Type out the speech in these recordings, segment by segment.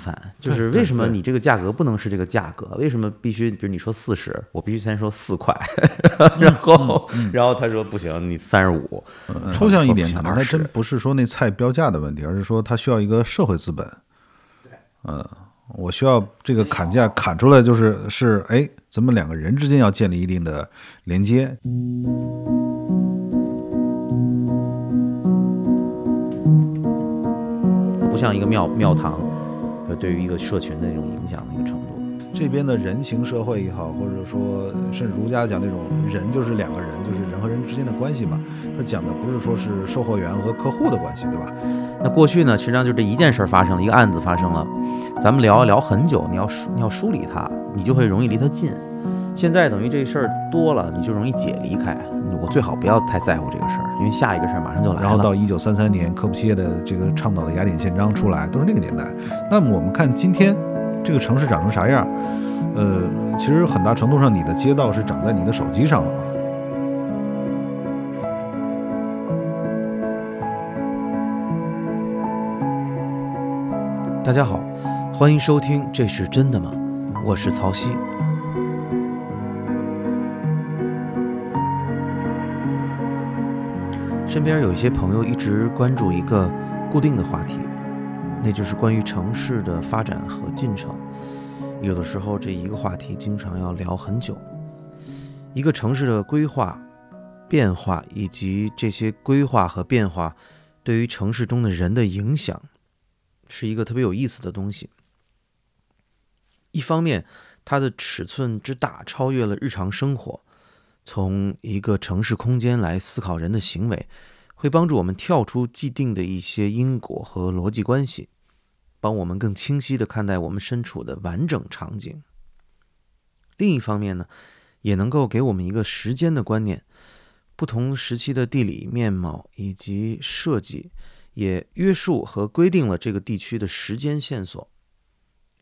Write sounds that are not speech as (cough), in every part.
烦，就是为什么你这个价格不能是这个价格？为什么必须，比如你说四十，我必须先说四块，(laughs) 然后 (laughs) 然后他说不行，你三十五，呃抽象一点，可能还真不是说那菜标价的问题，而是说它需要一个社会资本。嗯，我需要这个砍价砍出来，就是是哎，咱们两个人之间要建立一定的连接。不像一个庙庙堂，呃，对于一个社群的那种影响的一个程度。这边的人情社会也好，或者说甚至儒家讲那种人就是两个人，就是人和人之间的关系嘛。他讲的不是说是售货员和客户的关系，对吧？那过去呢，实际上就这一件事儿发生了，一个案子发生了，咱们聊聊很久，你要梳你要梳理它，你就会容易离它近。现在等于这事儿多了，你就容易解离开。我最好不要太在乎这个事儿，因为下一个事儿马上就来了。然后到一九三三年，科布西耶的这个倡导的雅典宪章出来，都是那个年代。那么我们看今天这个城市长成啥样？呃，其实很大程度上，你的街道是长在你的手机上了。大家好，欢迎收听《这是真的吗》？我是曹曦。身边有一些朋友一直关注一个固定的话题，那就是关于城市的发展和进程。有的时候，这一个话题经常要聊很久。一个城市的规划、变化，以及这些规划和变化对于城市中的人的影响。是一个特别有意思的东西。一方面，它的尺寸之大超越了日常生活，从一个城市空间来思考人的行为，会帮助我们跳出既定的一些因果和逻辑关系，帮我们更清晰地看待我们身处的完整场景。另一方面呢，也能够给我们一个时间的观念，不同时期的地理面貌以及设计。也约束和规定了这个地区的时间线索。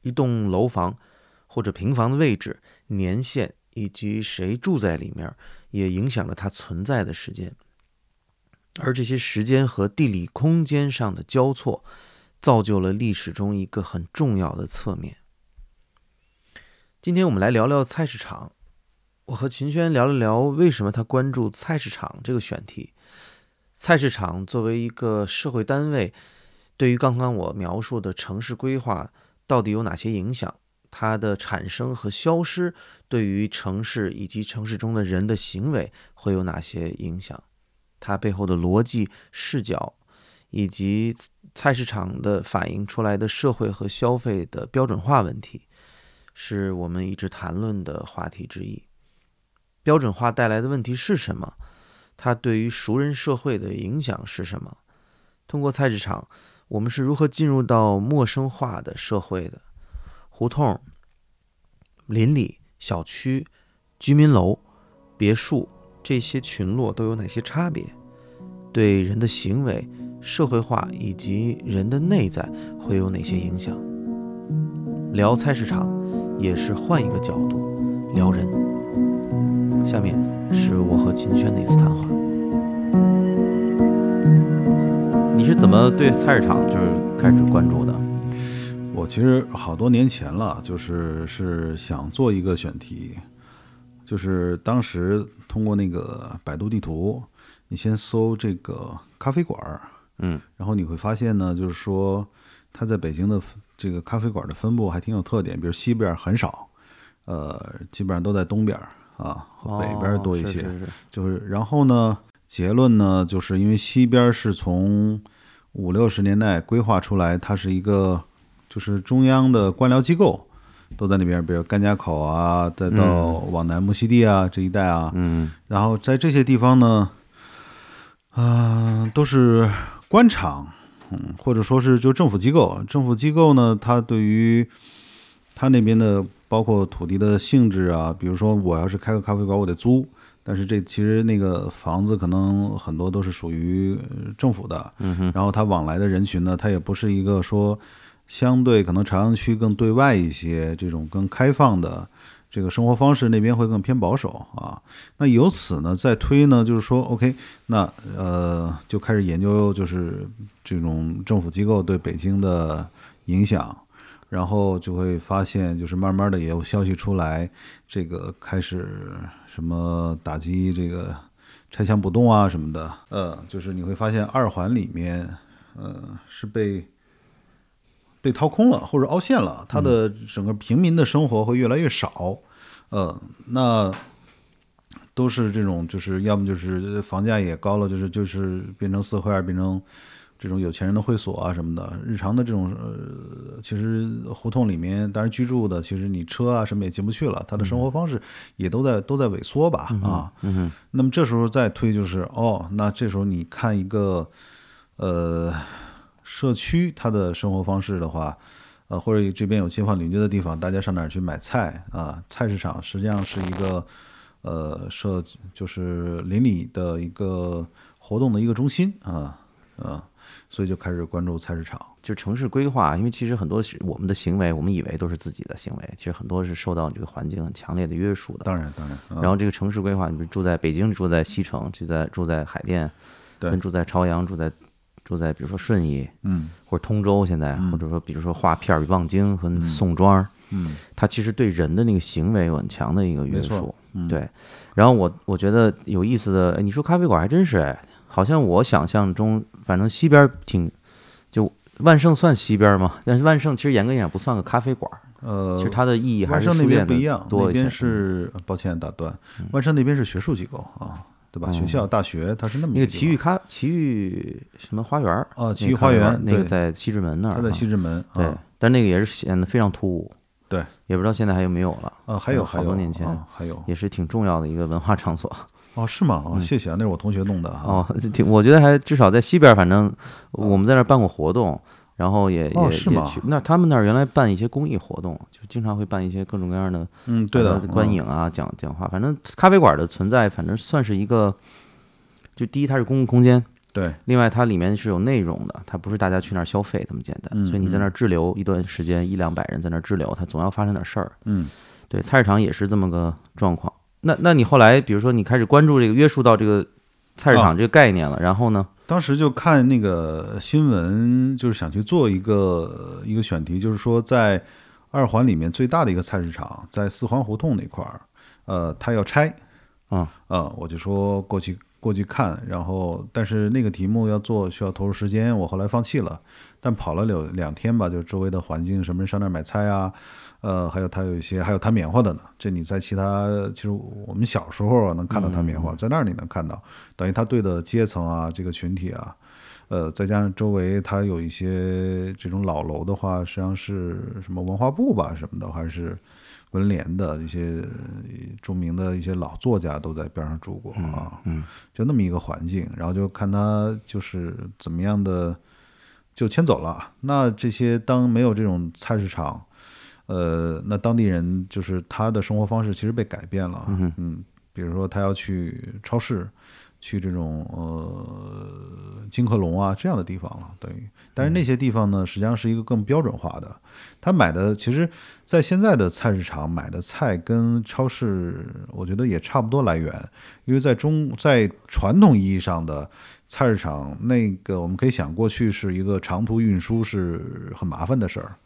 一栋楼房或者平房的位置、年限以及谁住在里面，也影响了它存在的时间。而这些时间和地理空间上的交错，造就了历史中一个很重要的侧面。今天我们来聊聊菜市场。我和秦轩聊了聊为什么他关注菜市场这个选题。菜市场作为一个社会单位，对于刚刚我描述的城市规划到底有哪些影响？它的产生和消失对于城市以及城市中的人的行为会有哪些影响？它背后的逻辑视角，以及菜市场的反映出来的社会和消费的标准化问题，是我们一直谈论的话题之一。标准化带来的问题是什么？它对于熟人社会的影响是什么？通过菜市场，我们是如何进入到陌生化的社会的？胡同、邻里、小区、居民楼、别墅这些群落都有哪些差别？对人的行为、社会化以及人的内在会有哪些影响？聊菜市场也是换一个角度聊人。下面是我和秦轩的一次谈话。你是怎么对菜市场就是开始关注的？我其实好多年前了，就是是想做一个选题，就是当时通过那个百度地图，你先搜这个咖啡馆儿，嗯，然后你会发现呢，就是说它在北京的这个咖啡馆的分布还挺有特点，比如西边很少，呃，基本上都在东边儿啊，和北边多一些。哦是是是就是然后呢，结论呢，就是因为西边是从五六十年代规划出来，它是一个就是中央的官僚机构都在那边，比如甘家口啊，再到往南木樨地啊这一带啊，嗯。然后在这些地方呢，嗯、都是官场，嗯，或者说是就政府机构。政府机构呢，它对于它那边的包括土地的性质啊，比如说我要是开个咖啡馆，我得租，但是这其实那个房子可能很多都是属于呃政府的，嗯哼，然后它往来的人群呢，它也不是一个说相对可能朝阳区更对外一些这种更开放的这个生活方式，那边会更偏保守啊。那由此呢，再推呢，就是说，OK，那呃就开始研究就是这种政府机构对北京的影响，然后就会发现，就是慢慢的也有消息出来，这个开始什么打击这个拆墙不动啊什么的，呃，就是你会发现二环里面，呃，是被被掏空了或者凹陷了，它的整个平民的生活会越来越少，呃，那都是这种，就是要么就是房价也高了，就是就是变成四合院，变成。这种有钱人的会所啊什么的，日常的这种呃，其实胡同里面，当然居住的，其实你车啊什么也进不去了，他的生活方式也都在都在萎缩吧啊。嗯那么这时候再推就是哦，那这时候你看一个呃社区它的生活方式的话，呃或者这边有街坊邻居的地方，大家上哪儿去买菜啊？菜市场实际上是一个呃社就是邻里的一个活动的一个中心啊啊。所以就开始关注菜市场，就城市规划，因为其实很多我们的行为，我们以为都是自己的行为，其实很多是受到这个环境很强烈的约束的。当然，当然。然后这个城市规划，你住在北京，住在西城，住在住在海淀，跟住在朝阳，住在住在比如说顺义，嗯，或者通州，现在或者说比如说画片儿望京和宋庄，嗯，它其实对人的那个行为有很强的一个约束。嗯，对。然后我我觉得有意思的，你说咖啡馆还真是哎。好像我想象中，反正西边挺，就万盛算西边吗？但是万盛其实严格讲不算个咖啡馆，呃，其实它的意义还是万盛那边不一样，那边是抱歉打断，万盛那边是学术机构啊，对吧？学校、大学，它是那么那个奇遇咖奇遇什么花园啊？奇遇花园那个在西直门那儿，它在西直门，对，但那个也是显得非常突兀，对，也不知道现在还有没有了啊？还有好多年前还有，也是挺重要的一个文化场所。(laughs) 哦，是吗？哦，谢谢啊，那是我同学弄的啊哦，(laughs) 挺，我觉得还至少在西边，反正我们在那儿办过活动，然后也也是吗？那他们那儿原来办一些公益活动，就经常会办一些各种各样的，嗯，对的，观影啊，讲讲话，反正咖啡馆的存在，反正算是一个，就第一它是公共空间，对，另外它里面是有内容的，它不是大家去那儿消费这么简单，所以你在那儿滞留一段时间，一两百人在那儿滞留，它总要发生点事儿，嗯，对，菜市场也是这么个状况。那那你后来，比如说你开始关注这个约束到这个菜市场这个概念了，然后呢？当时就看那个新闻，就是想去做一个一个选题，就是说在二环里面最大的一个菜市场，在四环胡同那块儿，呃，他要拆，啊啊，我就说过去过去看，然后但是那个题目要做需要投入时间，我后来放弃了。但跑了两两天吧，就周围的环境，什么人上那儿买菜啊？呃，还有他有一些，还有弹棉花的呢。这你在其他，其实我们小时候能看到弹棉花，在那儿你能看到，等于他对的阶层啊，这个群体啊，呃，再加上周围他有一些这种老楼的话，实际上是什么文化部吧什么的，还是文联的一些著名的一些老作家都在边上住过啊，嗯，就那么一个环境，然后就看他就是怎么样的就迁走了。那这些当没有这种菜市场。呃，那当地人就是他的生活方式其实被改变了，嗯，比如说他要去超市，去这种呃金客隆啊这样的地方了，等于，但是那些地方呢，实际上是一个更标准化的，他买的其实，在现在的菜市场买的菜跟超市，我觉得也差不多来源，因为在中在传统意义上的菜市场，那个我们可以想过去是一个长途运输是很麻烦的事儿。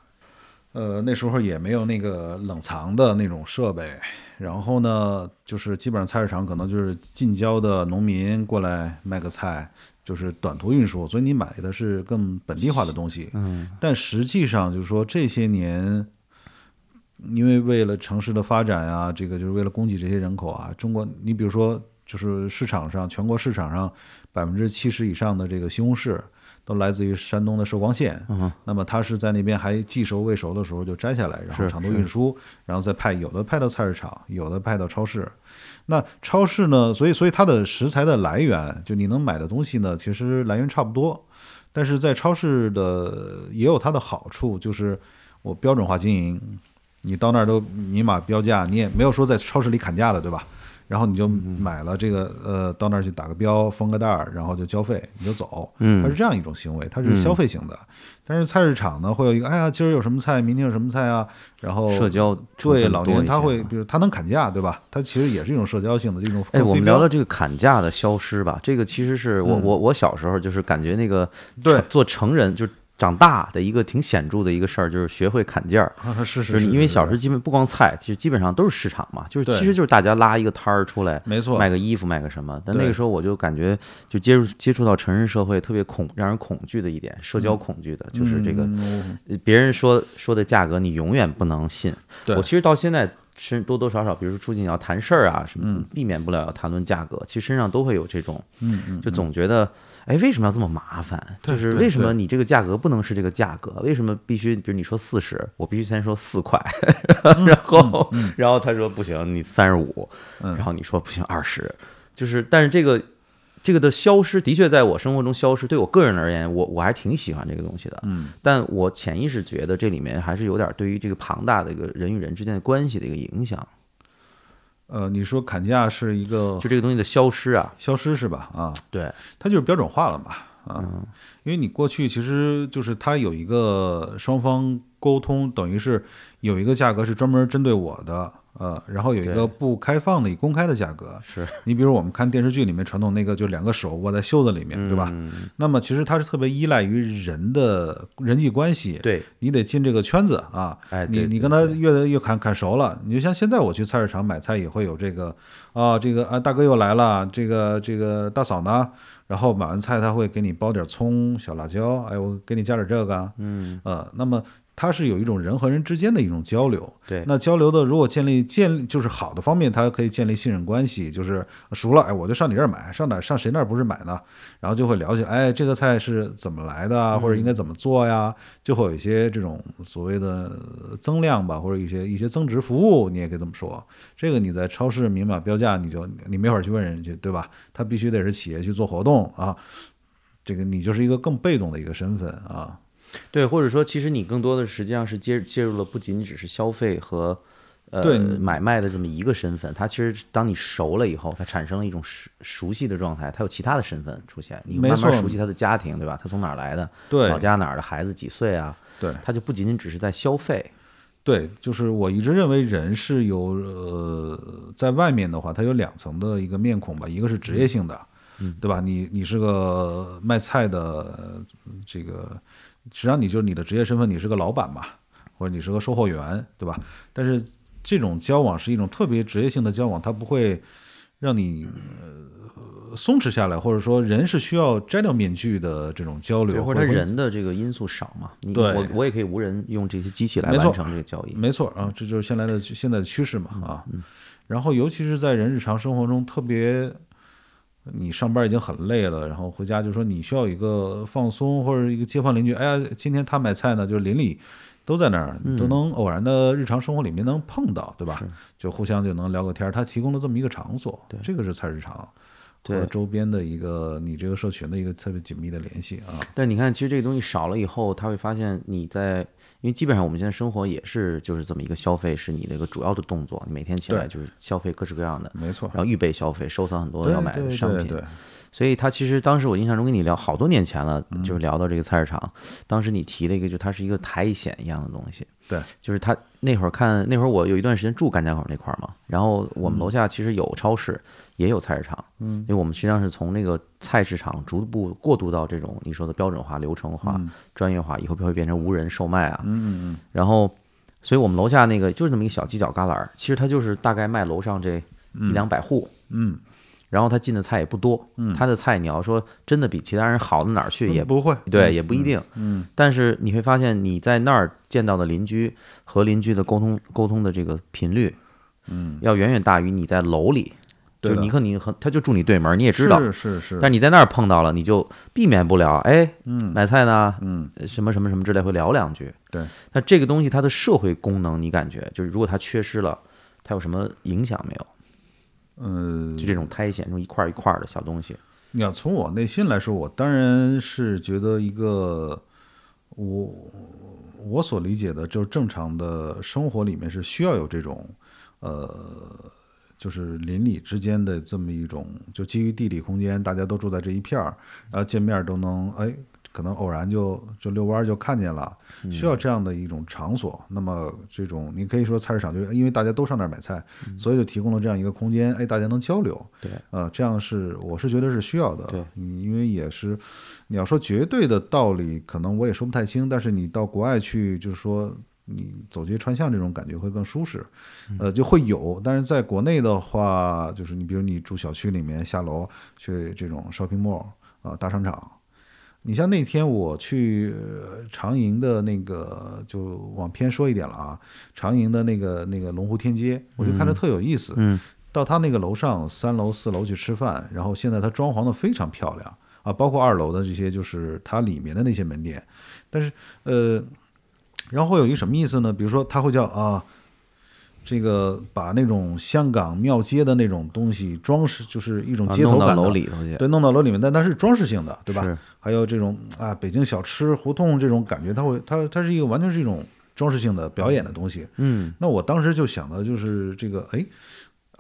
呃，那时候也没有那个冷藏的那种设备，然后呢，就是基本上菜市场可能就是近郊的农民过来卖个菜，就是短途运输，所以你买的是更本地化的东西。嗯，但实际上就是说这些年，因为为了城市的发展啊，这个就是为了供给这些人口啊，中国，你比如说就是市场上全国市场上百分之七十以上的这个西红柿。都来自于山东的寿光县，那么他是在那边还既熟未熟的时候就摘下来，然后长途运输，然后再派有的派到菜市场，有的派到超市。那超市呢？所以所以它的食材的来源，就你能买的东西呢，其实来源差不多。但是在超市的也有它的好处，就是我标准化经营，你到那儿都明码标价，你也没有说在超市里砍价的，对吧？然后你就买了这个，呃，到那儿去打个标，封个袋儿，然后就交费，你就走。嗯，它是这样一种行为，它是消费型的。但是菜市场呢，会有一个，哎呀，今儿有什么菜，明天有什么菜啊？然后社交对老年他会，比如他能砍价，对吧？他其实也是一种社交性的这种。哎，我们聊聊这个砍价的消失吧。这个其实是我我我小时候就是感觉那个对做成人就长大的一个挺显著的一个事儿，就是学会砍价儿。啊是是就是因为小时候基本不光菜，其实基本上都是市场嘛，就是其实就是大家拉一个摊儿出来，没错，卖个衣服，卖个什么。但那个时候我就感觉，就接触接触到成人社会特别恐，让人恐惧的一点，社交恐惧的，就是这个别人说说的价格，你永远不能信。对我其实到现在身多多少少，比如说出去你要谈事儿啊什么，嗯避免不了要谈论价格，其实身上都会有这种，就总觉得。哎，为什么要这么麻烦？就是为什么你这个价格不能是这个价格？为什么必须，比如你说四十，我必须先说四块，(laughs) 然后，然后他说不行，你三十五，嗯然后你说不行二十，就是，但是这个这个的消失，的确在我生活中消失，对我个人而言，我我还挺喜欢这个东西的，嗯，但我潜意识觉得这里面还是有点对于这个庞大的一个人与人之间的关系的一个影响，呃，你说砍价是一个就这个东西的消失啊，消失是吧？啊，对，它就是标准化了嘛，啊，嗯因为你过去其实就是它有一个双方沟通，等于是有一个价格是专门针对我的，呃，然后有一个不开放的、以公开的价格。是，你比如我们看电视剧里面传统那个，就两个手握在袖子里面，对吧？嗯那么其实它是特别依赖于人的人际关系，对，你得进这个圈子啊。哎，你你跟他对越越砍砍熟了，你就像现在我去菜市场买菜也会有这个啊，这个啊大哥又来了，这个这个大嫂呢，然后买完菜他会给你包点葱、小辣椒，哎，我给你加点这个啊，嗯，呃，那么它是有一种人和人之间的一种交流。对，那交流的如果建立建立就是好的方面，它可以建立信任关系，就是熟了，哎，我就上你这儿买，上哪上谁那儿不是买呢？然后就会了解，哎，这个菜是怎么来的啊，或者应该怎么做呀？就会有一些这种所谓的增量吧，或者一些一些增值服务，你也可以这么说。这个你在超市明码标价，你就你没法去问人家，对吧？他必须得是企业去做活动啊，这个你就是一个更被动的一个身份啊。对，或者说，其实你更多的实际上是介介入了，不仅仅只是消费和呃对买卖的这么一个身份，它其实当你熟了以后，它产生了一种熟熟悉的状态，它有其他的身份出现，你没慢慢熟悉他的家庭，对吧？他从哪儿来的？对老家哪儿的孩子几岁啊？对他就不仅仅只是在消费，对，就是我一直认为人是有呃，在外面的话，他有两层的一个面孔吧，一个是职业性的，嗯对吧？你你是个卖菜的，呃这个实际上你就是你的职业身份，你是个老板嘛，或者你是个售货员，对吧？但是这种交往是一种特别职业性的交往，它不会让你呃松弛下来，或者说人是需要摘掉面具的这种交流，或者他人的这个因素少嘛？你对我我也可以无人用这些机器来完成这个交易。没错啊，这就是现在的现在的趋势嘛啊。然后尤其是在人日常生活中，特别你上班已经很累了，然后回家就说你需要一个放松，或者一个街坊邻居，哎呀，今天他买菜呢，就是邻里都在那儿，都能偶然的日常生活里面能碰到，对吧？就互相就能聊个天儿，他提供了这么一个场所，这个是菜市场和周边的一个你这个社群的一个特别紧密的联系啊。但你看，其实这个东西少了以后，他会发现你在，因为基本上我们现在生活也是就是这么一个消费是你的一个主要的动作，你每天起来就是消费各式各样的，没错，然后预备消费，收藏很多要买的商品。对。对，所以他其实当时我印象中跟你聊好多年前了，嗯。就是聊到这个菜市场，当时你提了一个，就它是一个苔藓一样的东西。对，就是他那会儿看那会儿我有一段时间住甘家口那块儿嘛，然后我嗯们楼下其实有超市，也有菜市场，嗯，因为我们实际上是从那个菜市场逐步过渡到这种你说的标准化、流程化、专业化，以后会变成无人售卖啊，嗯嗯嗯。然后，所以我们楼下那个就是那么一个小犄角旮旯儿，其实它就是大概卖楼上这一两百户，嗯。然后他进的菜也不多，他的菜你要说真的比其他人好到哪儿去嗯，也不会，对，也不一定。嗯。但是你会发现你在那儿见到的邻居和邻居的沟通沟通的这个频率，嗯，要远远大于你在楼里。就对的。是你和他就住你对门，你也知道，是是是，但你在那儿碰到了，你就避免不了，哎，嗯。买菜呢，嗯。什么什么什么之类会聊两句。对，那这个东西它的社会功能，你感觉就是如果它缺失了，它有什么影响没有？嗯，就这种苔藓，这种一块儿一块儿的小东西。你要从我内心来说，我当然是觉得一个我我所理解的，就是正常的生活里面是需要有这种呃，就是邻里之间的这么一种，就基于地理空间，大家都住在这一片儿，然后见面都能哎可能偶然就就遛弯儿就看见了，嗯需要这样的一种场所。那么这种你可以说菜市场就是因为大家都上那儿买菜，所以就提供了这样一个空间，哎，大家能交流。嗯对，呃，这样是我是觉得是需要的。对嗯，因为也是你要说绝对的道理，可能我也说不太清。但是你到国外去，就是说你走街串巷这种感觉会更舒适，呃，就会有。但是在国内的话，就是你比如你住小区里面，下楼去这种 shopping mall 啊、大商场。你像那天我去呃长营的那个，就往偏说一点了啊，长营的那个那个龙湖天街，我就看着特有意思。嗯，到他那个楼上三楼四楼去吃饭，然后现在他装潢的非常漂亮啊，包括二楼的这些就是它里面的那些门店，但是呃，然后会有一个什么意思呢？比如说他会叫啊。这个把那种香港庙街的那种东西装饰，就是一种街头感的，楼里头去，对，弄到楼里面，但它是装饰性的，对吧？还有这种啊，北京小吃胡同这种感觉，它会，它它是一个完全是一种装饰性的表演的东西。嗯，那我当时就想的就是这个，哎，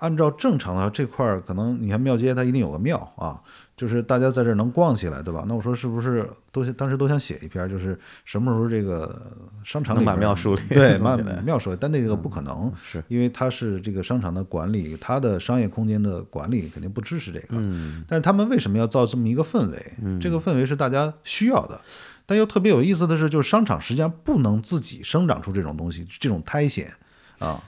按照正常的话这块儿，可能你看庙街它一定有个庙啊，就是大家在这儿能逛起来，对吧？那我说是不是都当时都想写一篇，就是什么时候这个商场里能把庙树立 (laughs) (laughs) 对，把弄起来庙树立，但那个不可能，是，因为它是这个商场的管理，它的商业空间的管理肯定不支持这个。嗯，但是他们为什么要造这么一个氛围？这个氛围是大家需要的，但又特别有意思的是，就是商场实际上不能自己生长出这种东西，这种苔藓啊，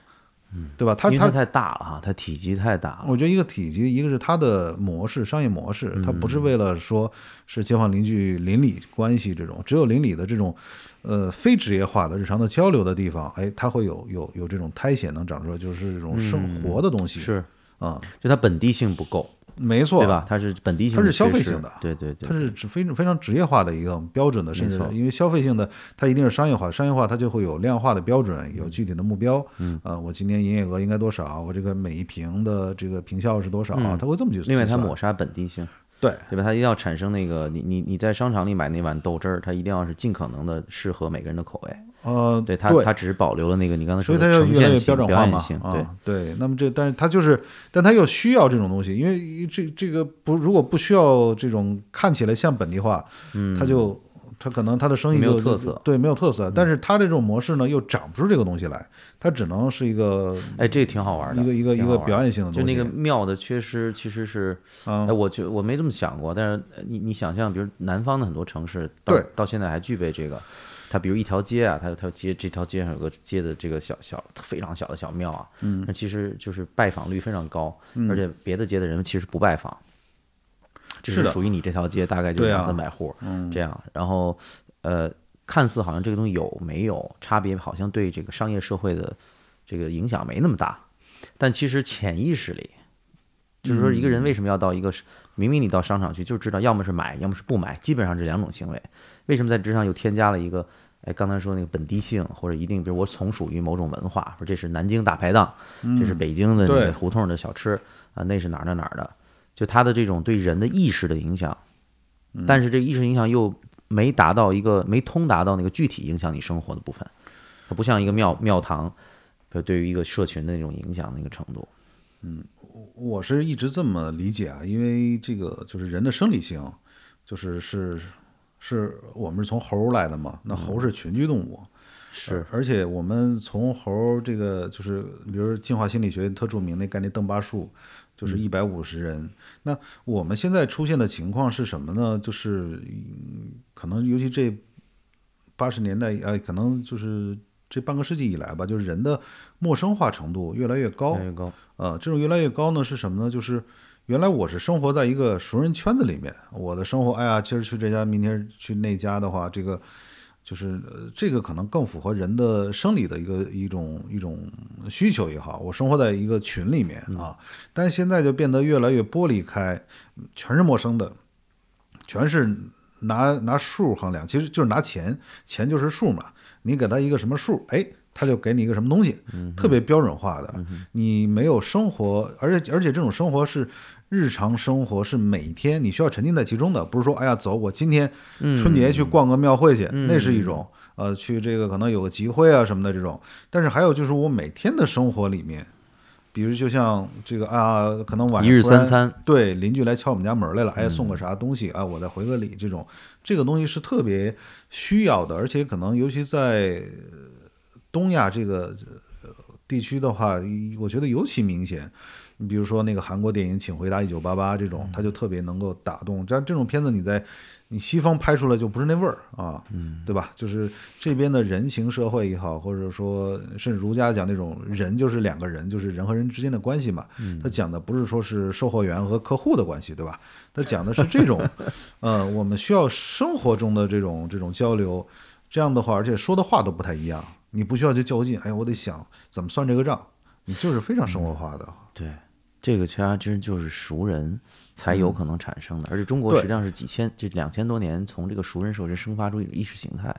对吧？它它太大了哈，它体积太大了，我觉得一个体积，一个是它的模式，商业模式，它不是为了说是街坊邻居邻里关系这种，只有邻里的这种，呃，非职业化的日常的交流的地方，哎，它会有有有这种苔藓能长出来，就是这种生活的东西，是，啊，就它本地性不够，没错，对吧？它是本地性，它是消费性的对对对，它是非常非常职业化的一个标准的，甚至因为消费性的，它一定是商业化，商业化它就会有量化的标准，有具体的目标。嗯，呃，我今年营业额应该多少？我这个每一瓶的这个平效是多少？它会这么去。嗯另外，它抹杀本地性，对对吧？它一定要产生那个，你你你在商场里买那碗豆汁儿，它一定要是尽可能的适合每个人的口味。呃对它，对它只是保留了那个你刚才所以说的它要越来越呈现性、标准化嘛啊，对。那么这，但是它就是，但它又需要这种东西，因为这这个不，如果不需要这种看起来像本地化，嗯，它就它可能它的生意没有特色嗯对，没有特色。但是它这种模式呢，又长不出这个东西来，它只能是一个哎，这个挺好玩的，一个一个一个表演性的东西。就那个庙的缺失，其实是，嗯哎，我觉我没这么想过，但是呃你你想象，比如南方的很多城市，到对到现在还具备这个，它比如一条街啊，它有它街这条街上有个街的这个小小非常小的小庙啊，嗯，那其实就是拜访率非常高，嗯而且别的街的人其实不拜访，只是的属于你这条街大概就两三百户，嗯，这样，然后呃，看似好像这个东西有没有差别，好像对这个商业社会的这个影响没那么大，但其实潜意识里。就是说，一个人为什么要到一个明明你到商场去，就知道要么是买，要么是不买，基本上这两种行为。为什么在这上又添加了一个？哎，刚才说那个本地性，或者一定，比如我从属于某种文化，说这是南京大排档，这是北京的那对个胡同的小吃啊，那是哪儿哪儿哪儿的，就它的这种对人的意识的影响，但是这个意识影响又没达到一个没通达到那个具体影响你生活的部分，它不像一个庙庙堂，就对于一个社群的那种影响那个程度。嗯我是一直这么理解啊，因为这个就是人的生理性，就是是是我们是从猴儿来的嘛，那猴是群居动物，是，而且我们从猴儿这个就是，比如进化心理学特著名那概念邓巴数，就是一百五十人。那我们现在出现的情况是什么呢？就是嗯可能尤其这八十年代，呃，可能就是这半个世纪以来吧，就是人的陌生化程度越来越高越。来越高。呃，这种越来越高呢是什么呢？就是原来我是生活在一个熟人圈子里面，我的生活，哎呀，今儿去这家，明天去那家的话，这个就是呃，这个可能更符合人的生理的一个一种一种需求也好。我生活在一个群里面啊，但现在就变得越来越剥离开，全是陌生的，全是拿拿数衡量，其实就是拿钱，钱就是数嘛。你给他一个什么数，哎，他就给你一个什么东西，特别标准化的。你没有生活，而且而且这种生活是日常生活，是每天你需要沉浸在其中的，不是说哎呀走，我今天春节去逛个庙会去，那是一种。呃，去这个可能有个集会啊什么的这种，但是还有就是我每天的生活里面，比如就像这个啊，可能晚上一日三餐，对邻居来敲我们家门来了，哎，送嗯。个啥东西啊，我再回个礼，这种。这个东西是特别需要的，而且可能尤其在呃东亚这个呃地区的话，我觉得尤其明显。你比如说那个韩国电影《请回答一九八八》这嗯种，它就特别能够打动。但这种片子你在你西方拍出来就不是那味儿啊，嗯，对吧？就是这边的人情社会也好，或者说甚至儒家讲那种人就是两个人，就是人和人之间的关系嘛。嗯他讲的不是说是售货员和客户的关系，对吧？他讲的是这种，呃，我们需要生活中的这种这种交流。这样的话，而且说的话都不太一样，你不需要去较劲。哎，我得想怎么算这个账，你就是非常生活化的。对，这个其实还真就是熟人才有可能产生的，而且中国实际上是几千这两千多年从这个熟人社会生发出一种意识形态。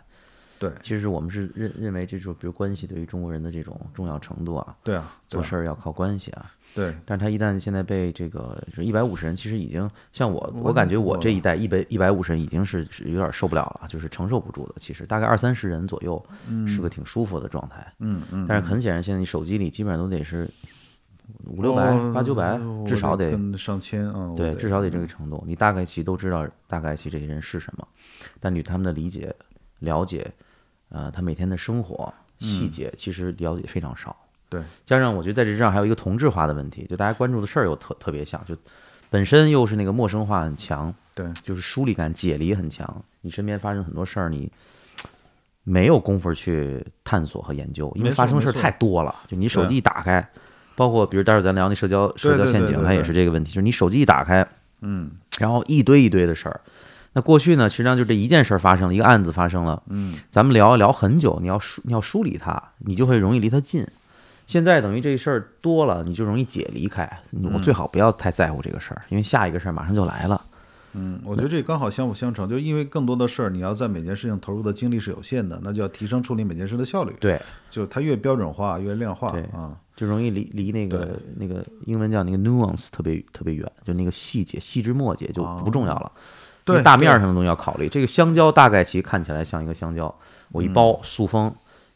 对其实我们是认认为这种比如关系对于中国人的这种重要程度啊，对啊，对做啊事儿要靠关系啊。对，但是他一旦现在被这个一百五十人，其实已经像我，我我感觉我这一代一百一百五十人已经是是有点受不了了，就是承受不住的。其实大概二三十人左右是个挺舒服的状态，嗯嗯。但是很显然，现在你手机里基本上都得是五六百、哦八九百，至少得上千啊，对，至少得这个程度。你大概其都知道大概其这些人是什么，但对他们的理解、了解，呃，他每天的生活细节其实了解非常少。对，加上我觉得在这之上还有一个同质化的问题，就大家关注的事儿又特特别像，就本身又是那个陌生化很强，对，就是疏离感、解离很强。你身边发生很多事儿，你没有功夫去探索和研究，因为发生的事儿太多了。就你手机一打开，包括比如待会儿咱聊那社交社交陷阱，它也是这个问题，就是你手机一打开，嗯然后一堆一堆的事儿。那过去呢，实际上就这一件事儿发生了，一个案子发生了，嗯，咱们聊聊很久，你要梳你要梳理它，你就会容易离它近。现在等于这事儿多了，你就容易解离开。我最好不要太在乎这个事儿，因为下一个事儿马上就来了。嗯，我觉得这刚好相辅相成，就是因为更多的事儿，你要在每件事情投入的精力是有限的，那就要提升处理每件事的效率。，对，就它越标准化，越量化对啊。就容易离离那个那个英文叫那个 nuance 特别特别远，就那个细节细枝末节就不重要了。对对大面上的东西要考虑。这个香蕉大概其看起来像一个香蕉，我一嗯包塑封，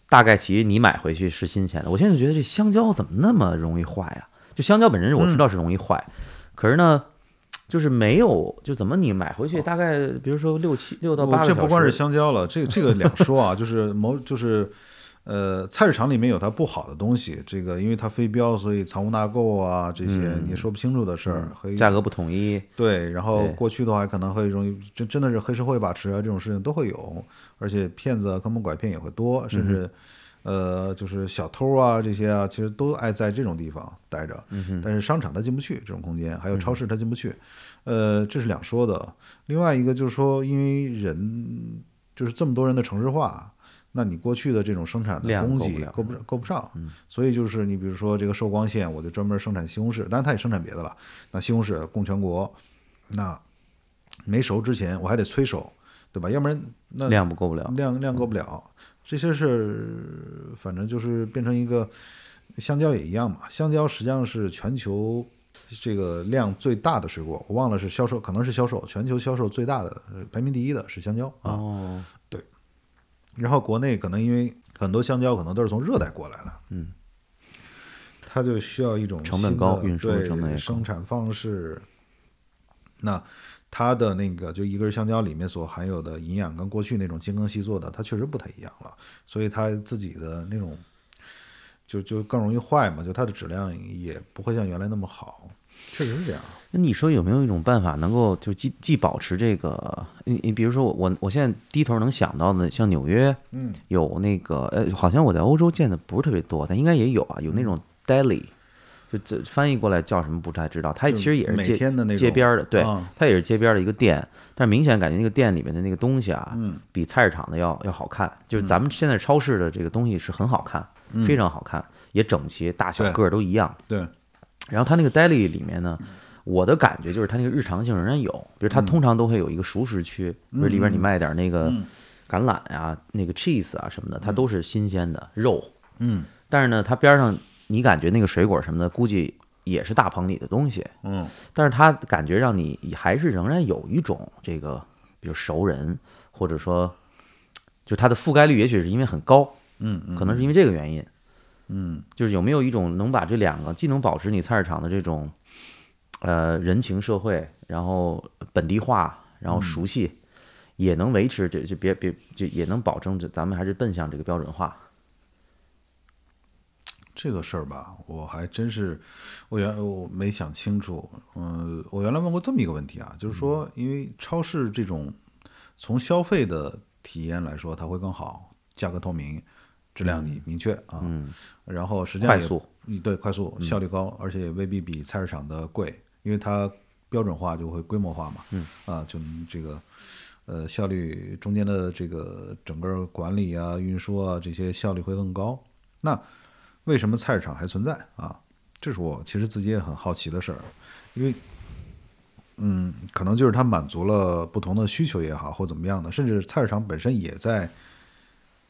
大概其你买回去是新鲜的。我现在就觉得这香蕉怎么那么容易坏呀、就香蕉本身我知道是容易坏，可是呢。就是没有，就怎么你买回去大概，比如说六七六到八个小时，这不光是香蕉了，这这个两说啊，(laughs) 就是某就是。呃，菜市场里面有它不好的东西，这个因为它非标，所以藏污纳垢啊，这些嗯你也说不清楚的事儿，和价格不统一，对，然后过去的话可能会容易真真的是黑社会把持啊，这种事情都会有，而且骗子啊坑蒙拐骗也会多，甚至、呃就是小偷啊这些啊，其实都爱在这种地方待着。但是商场它进不去这种空间，还有超市它进不去，呃，这是两说的。另外一个就是说，因为人就是这么多人的城市化。那你过去的这种生产的供给够不了够不上，所以就是你比如说这个寿光县，我就专门生产西红柿，当然它也生产别的了。那西红柿供全国，那没熟之前我还得催熟，对吧？要不然那量不够不了。量量够不了。这些是反正就是变成一个香蕉也一样嘛。香蕉实际上是全球这个量最大的水果，我忘了是销售，可能是销售全球销售最大的，呃排名第一的是香蕉啊。哦，然后国内可能因为很多香蕉可能都是从热带过来的，嗯，它就需要一种成本高运输成本生产方式。那它的那个就一根香蕉里面所含有的营养跟过去那种精耕细作的，它确实不太一样了，所以它自己的那种就就更容易坏嘛，就它的质量也不会像原来那么好，确实是这样。那你说有没有一种办法能够就既既保持这个？你你比如说我我我现在低头能想到的，像纽约嗯，有那个呃，好像我在欧洲见的不是特别多，但应该也有啊，有那种 deli，就这翻译过来叫什么不太知道，它其实也是街天的那街边儿的，对啊，它也是街边儿的一个店，但明显感觉那个店里面的那个东西啊，嗯比菜市场的要要好看。就是咱们现在超市的这个东西是很好看，非常好看，也整齐，大小个儿都一样。对，然后它那个 deli 里面呢，我的感觉就是它那个日常性仍然有，比如它通常都会有一个熟食区，比如里边你卖点那个嗯。橄榄啊、那个 cheese 啊什么的，它都是新鲜的肉。嗯。但是呢，它边上你感觉那个水果什么的，估计也是大棚里的东西，嗯。但是它感觉让你还是仍然有一种这个，比如熟人，或者说，就它的覆盖率也许是因为很高，嗯嗯，可能是因为这个原因。嗯，就是有没有一种能把这两个既能保持你菜市场的这种呃人情社会，然后本地化，然后熟悉，也能维持这这别别就也能保证这咱们还是奔向这个标准化。这个事儿吧，我还真是，我原我没想清楚。嗯，我原来问过这么一个问题啊，就是说，因为超市这种从消费的体验来说，它会更好，价格透明，质量你明确啊，嗯，然后实际上也快速，嗯对，快速，效率高，而且也未必比菜市场的贵，因为它标准化就会规模化嘛，嗯，啊，就这个，呃，效率中间的这个整个管理啊、运输啊这些效率会更高。那为什么菜市场还存在啊？这是我其实自己也很好奇的事儿，因为，嗯，可能就是它满足了不同的需求也好，或怎么样的，甚至菜市场本身也在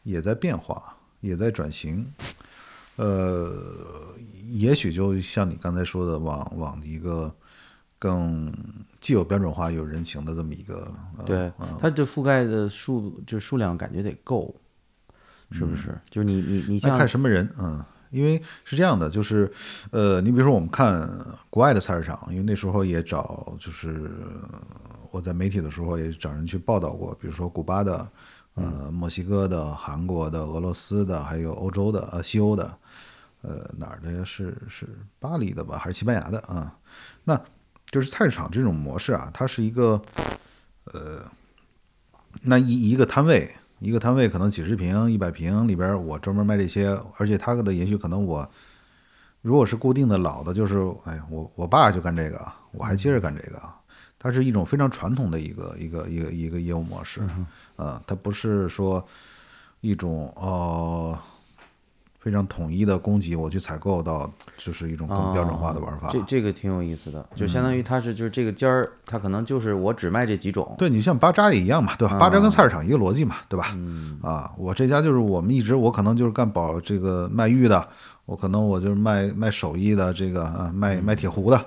也在变化，也在转型。呃，也许就像你刚才说的，往往一个更既有标准化又有人情的这么一个，呃、对，它这覆盖的数就数量感觉得够，是不是？就是你你你看什么人，嗯，因为是这样的，就是，呃，你比如说我们看国外的菜市场，因为那时候也找，就是呃我在媒体的时候也找人去报道过，比如说古巴的、呃墨西哥的、韩国的、俄罗斯的，还有欧洲的、呃西欧的，呃哪儿的呀？是是巴黎的吧，还是西班牙的啊？那就是菜市场这种模式啊，它是一个，呃，那一一个摊位，一个摊位可能几十平、一百平里边，我专门卖这些，而且它的也许可能我如果是固定的老的，就是哎，我我爸就干这个，我还接着干这个，它是一种非常传统的一个一个一个一个业务模式，啊，它不是说一种哦。非常统一的供给，我去采购到，就是一种更标准化的玩法。这这个挺有意思的，就相当于它是就是这个尖儿，它可能就是我只卖这几种，对你像巴扎也一样嘛，对吧？巴扎跟菜市场一个逻辑嘛，对吧？嗯啊，我这家就是我们一直我可能就是干保这个卖玉的，我可能我就是卖卖手艺的，这个啊卖卖铁壶的，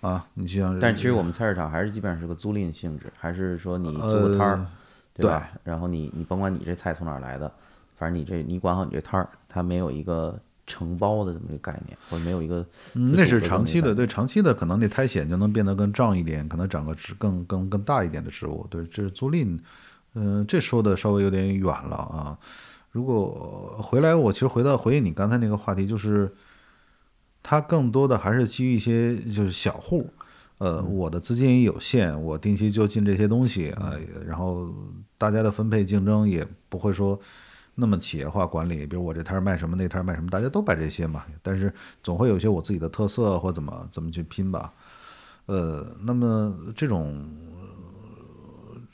啊，你像但其实我们菜市场还是基本上是个租赁性质，还是说你租个摊儿，呃对吧？然后你你甭管你这菜从哪儿来的，反正你这你管好你这摊儿，它没有一个承包的这么一个概念，或者没有一个嗯那是长期的，对长期的可能那苔藓就能变得更壮一点，可能长个植更更更大一点的植物。对，这是租赁，嗯、这说的稍微有点远了啊。如果回来，我其实回到回应你刚才那个话题，就是它更多的还是基于一些就是小户，呃，我的资金也有限，我定期就进这些东西啊、然后大家的分配竞争也不会说那么企业化管理，比如我这摊儿卖什么，那摊儿卖什么，大家都摆这些嘛，但是总会有一些我自己的特色或怎么怎么去拼吧。呃，那么这种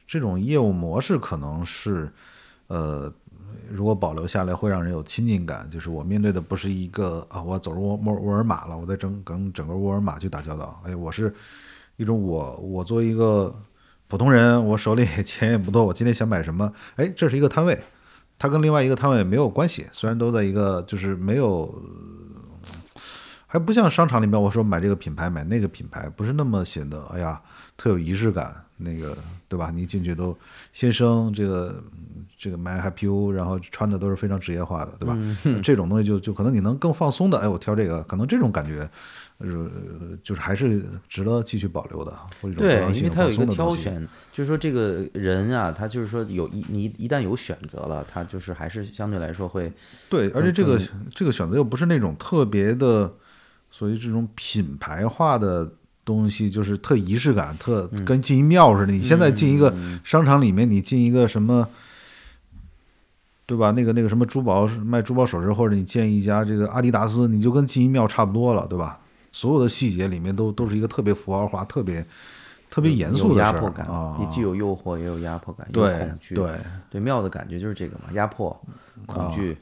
这种业务模式可能是呃。如果保留下来，会让人有亲近感。就是我面对的不是一个啊，我走入沃沃沃尔玛了，我在整跟整个沃尔玛去打交道。哎，我是一种我我作为一个普通人，我手里 (laughs) 钱也不多，我今天想买什么？哎，这是一个摊位，它跟另外一个摊位没有关系，虽然都在一个，就是没有，还不像商场里面我说买这个品牌买那个品牌，不是那么显得哎呀特有仪式感，那个对吧？你一进去都先生这个这个买 HPU，然后穿的都是非常职业化的，对吧？这种东西就就可能你能更放松的，哎，我挑这个，可能这种感觉。呃，就是还是值得继续保留的，对，因为它有一个。挑选，就是说这个人啊，他就是说有一你一旦有选择了，他就是还是相对来说会对，而且这个这个选择又不是那种特别的，所以这种品牌化的东西，就是特仪式感，特跟进一庙似的。你现在进一个商场里面，你进一个什么，对吧？那个那个什么珠宝卖珠宝首饰，或者你建一家这个阿迪达斯，你就跟进一庙差不多了，对吧？所有的细节里面都都是一个特别符号化、特别特别严肃的事儿压迫感，啊也。既有诱惑也有压迫感，有对恐惧，对对妙的感觉就是这个嘛，压迫、恐惧，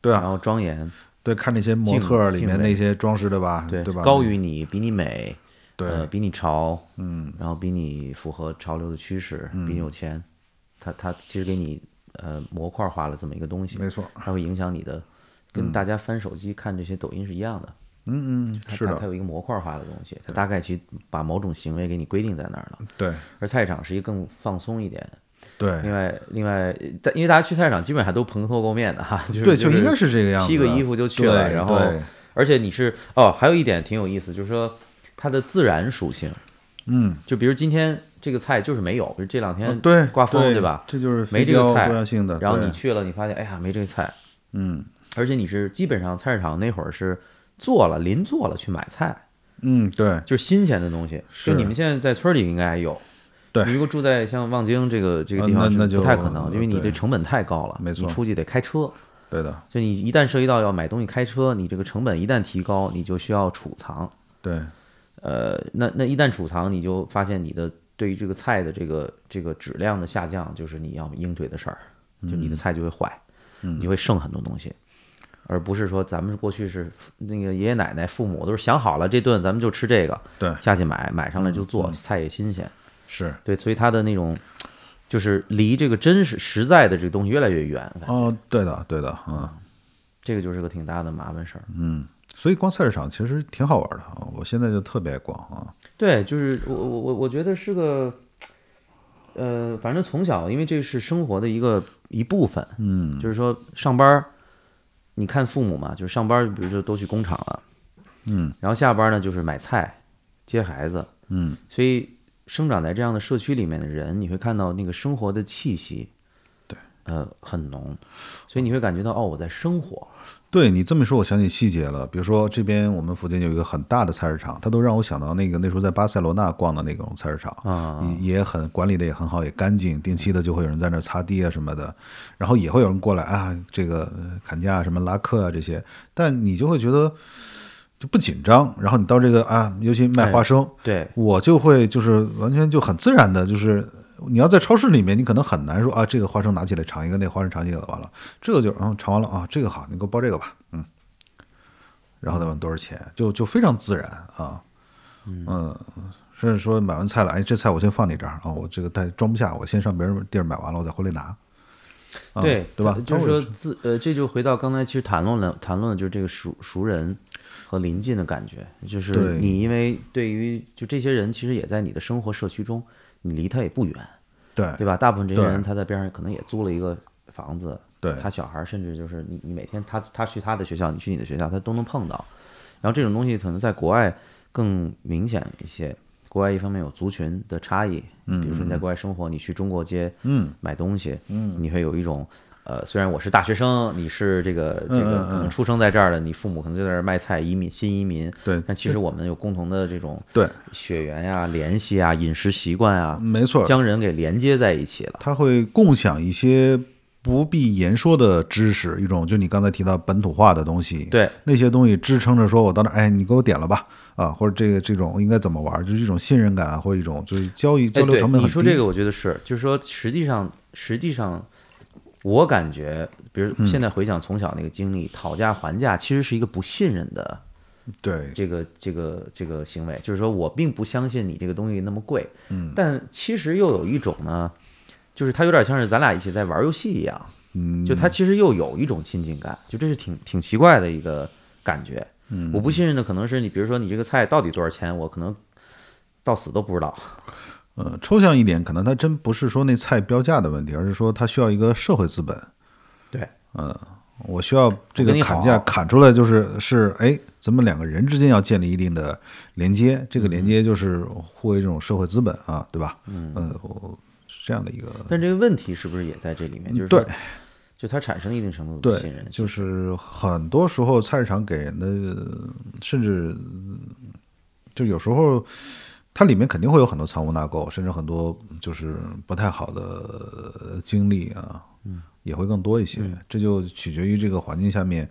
对啊然，后庄严，对，看那些模特里面那些装饰，对吧？对对吧？高于你，比你美，对呃，比你潮，嗯，然后比你符合潮流的趋势，比你有钱，他他其实给你呃模块化了这么一个东西，没错，它会影响你的，跟大家翻手机看这些抖音是一样的，嗯嗯，是的，它有一个模块化的东西，它大概其把某种行为给你规定在那儿了。对，而菜市场是一个更放松一点，对。另外，另外，但因为大家去菜市场基本上都蓬头垢面的哈，就是对，就应该是这个样子，披个衣服就去了，然后而且你是哦，还有一点挺有意思，就是说它的自然属性，嗯，就比如今天这个菜就是没有，比如这两天哦对刮风对对吧？这就是没这个菜性的，然后你去了，你发现哎呀没这个菜，嗯。而且你是基本上菜市场那会儿是做了临做了去买菜，嗯对。就是新鲜的东西。是。就你们现在在村里应该还有。对。你如果住在像望京这个这个啊地方那那就不太可能，因为你这成本太高了，没错。你出去得开车。对的。就你一旦涉及到要买东西开车，你这个成本一旦提高，你就需要储藏。对。呃，那那一旦储藏，你就发现你的对于这个菜的这个这个质量的下降，就是你要应对的事儿，就你的菜就会坏，你就会剩很多东西，而不是说咱们过去是那个爷爷奶奶、父母都是想好了这顿咱们就吃这个，对下去买买上来就做，菜也新鲜，是。对，所以它的那种就是离这个真实实在的这个东西越来越远，哦，对的对的，嗯。这个就是个挺大的麻烦事儿。嗯，所以逛菜市场其实挺好玩的啊，我现在就特别爱逛啊，对，就是我我我我觉得是个，呃，反正从小因为这是生活的一个一部分，嗯。就是说上班儿，你看父母嘛，就是上班，比如说都去工厂了，嗯。然后下班呢就是买菜、接孩子，嗯。所以生长在这样的社区里面的人，你会看到那个生活的气息，对，呃，很浓，所以你会感觉到哦，我在生活，对你这么说，我想起细节了。比如说这边我们附近有一个很大的菜市场，它都让我想到那个那时候在巴塞罗那逛的那种菜市场啊也也很管理的也很好，也干净，定期的就会有人在那儿擦地啊什么的，然后也会有人过来啊，这个呃砍价啊什么拉客啊这些，但你就会觉得就不紧张。然后你到这个啊，尤其卖花生，对，我就会就是完全就很自然的，就是你要在超市里面，你可能很难说啊，这个花生拿起来尝一个，那个花生尝一个，完了，这个就然后尝完了啊，这个好，你给我包这个吧，嗯，然后再问多少钱，就就非常自然啊，嗯，甚至说买完菜了，哎，这菜我先放你这儿啊，我这个袋装不下，我先上别人地儿买完了，我再回来拿，啊、对对吧？就是说自呃，这就回到刚才其实谈论了谈论的就是这个熟熟人和邻近的感觉，就是你因为对于就这些人其实也在你的生活社区中，你离他也不远，对对吧？大部分这些人他在边上可能也租了一个房子，对他小孩儿甚至就是你你每天他他去他的学校，你去你的学校，他都能碰到。然后这种东西可能在国外更明显一些。国外一方面有族群的差异，嗯，比如说你在国外生活，你去中国街，嗯，买东西，嗯，你会有一种，呃，虽然我是大学生，你是这个这个可能出生在这儿的，你父母可能就在这儿卖菜，移民新移民，对但其实我们有共同的这种对，血缘呀、联系啊、饮食习惯啊，没错，将人给连接在一起了。他会共享一些不必言说的知识，一种就你刚才提到本土化的东西，对，那些东西支撑着说我到那儿，哎，你给我点了吧，啊，或者这个这种应该怎么玩，就是一种信任感啊，或者一种就是交易交流成本很低。你说这个，我觉得是，就是说，实际上，实际上，我感觉，比如嗯。现在回想从小那个经历，讨价还价其实是一个不信任的对。这个这个这个行为，就是说我并不相信你这个东西那么贵，嗯，但其实又有一种呢，就是它有点像是咱俩一起在玩游戏一样，嗯，就它其实又有一种亲近感，就这是挺挺奇怪的一个感觉。嗯，我不信任的可能是你，比如说你这个菜到底多少钱，我可能到死都不知道。呃，抽象一点，可能它真不是说那菜标价的问题，而是说它需要一个社会资本。对，嗯我需要这个砍价砍出来，就是是哎，咱们两个人之间要建立一定的连接，这个连接就是互为这种社会资本啊，对吧？嗯，呃，这样的一个但这个问题是不是也在这里面？就是对，就它产生了一定程度的不信任。，就是很多时候菜市场给人的，甚至就有时候它里面肯定会有很多藏污纳垢，甚至很多就是不太好的经历啊，也会更多一些。这就取决于这个环境下面，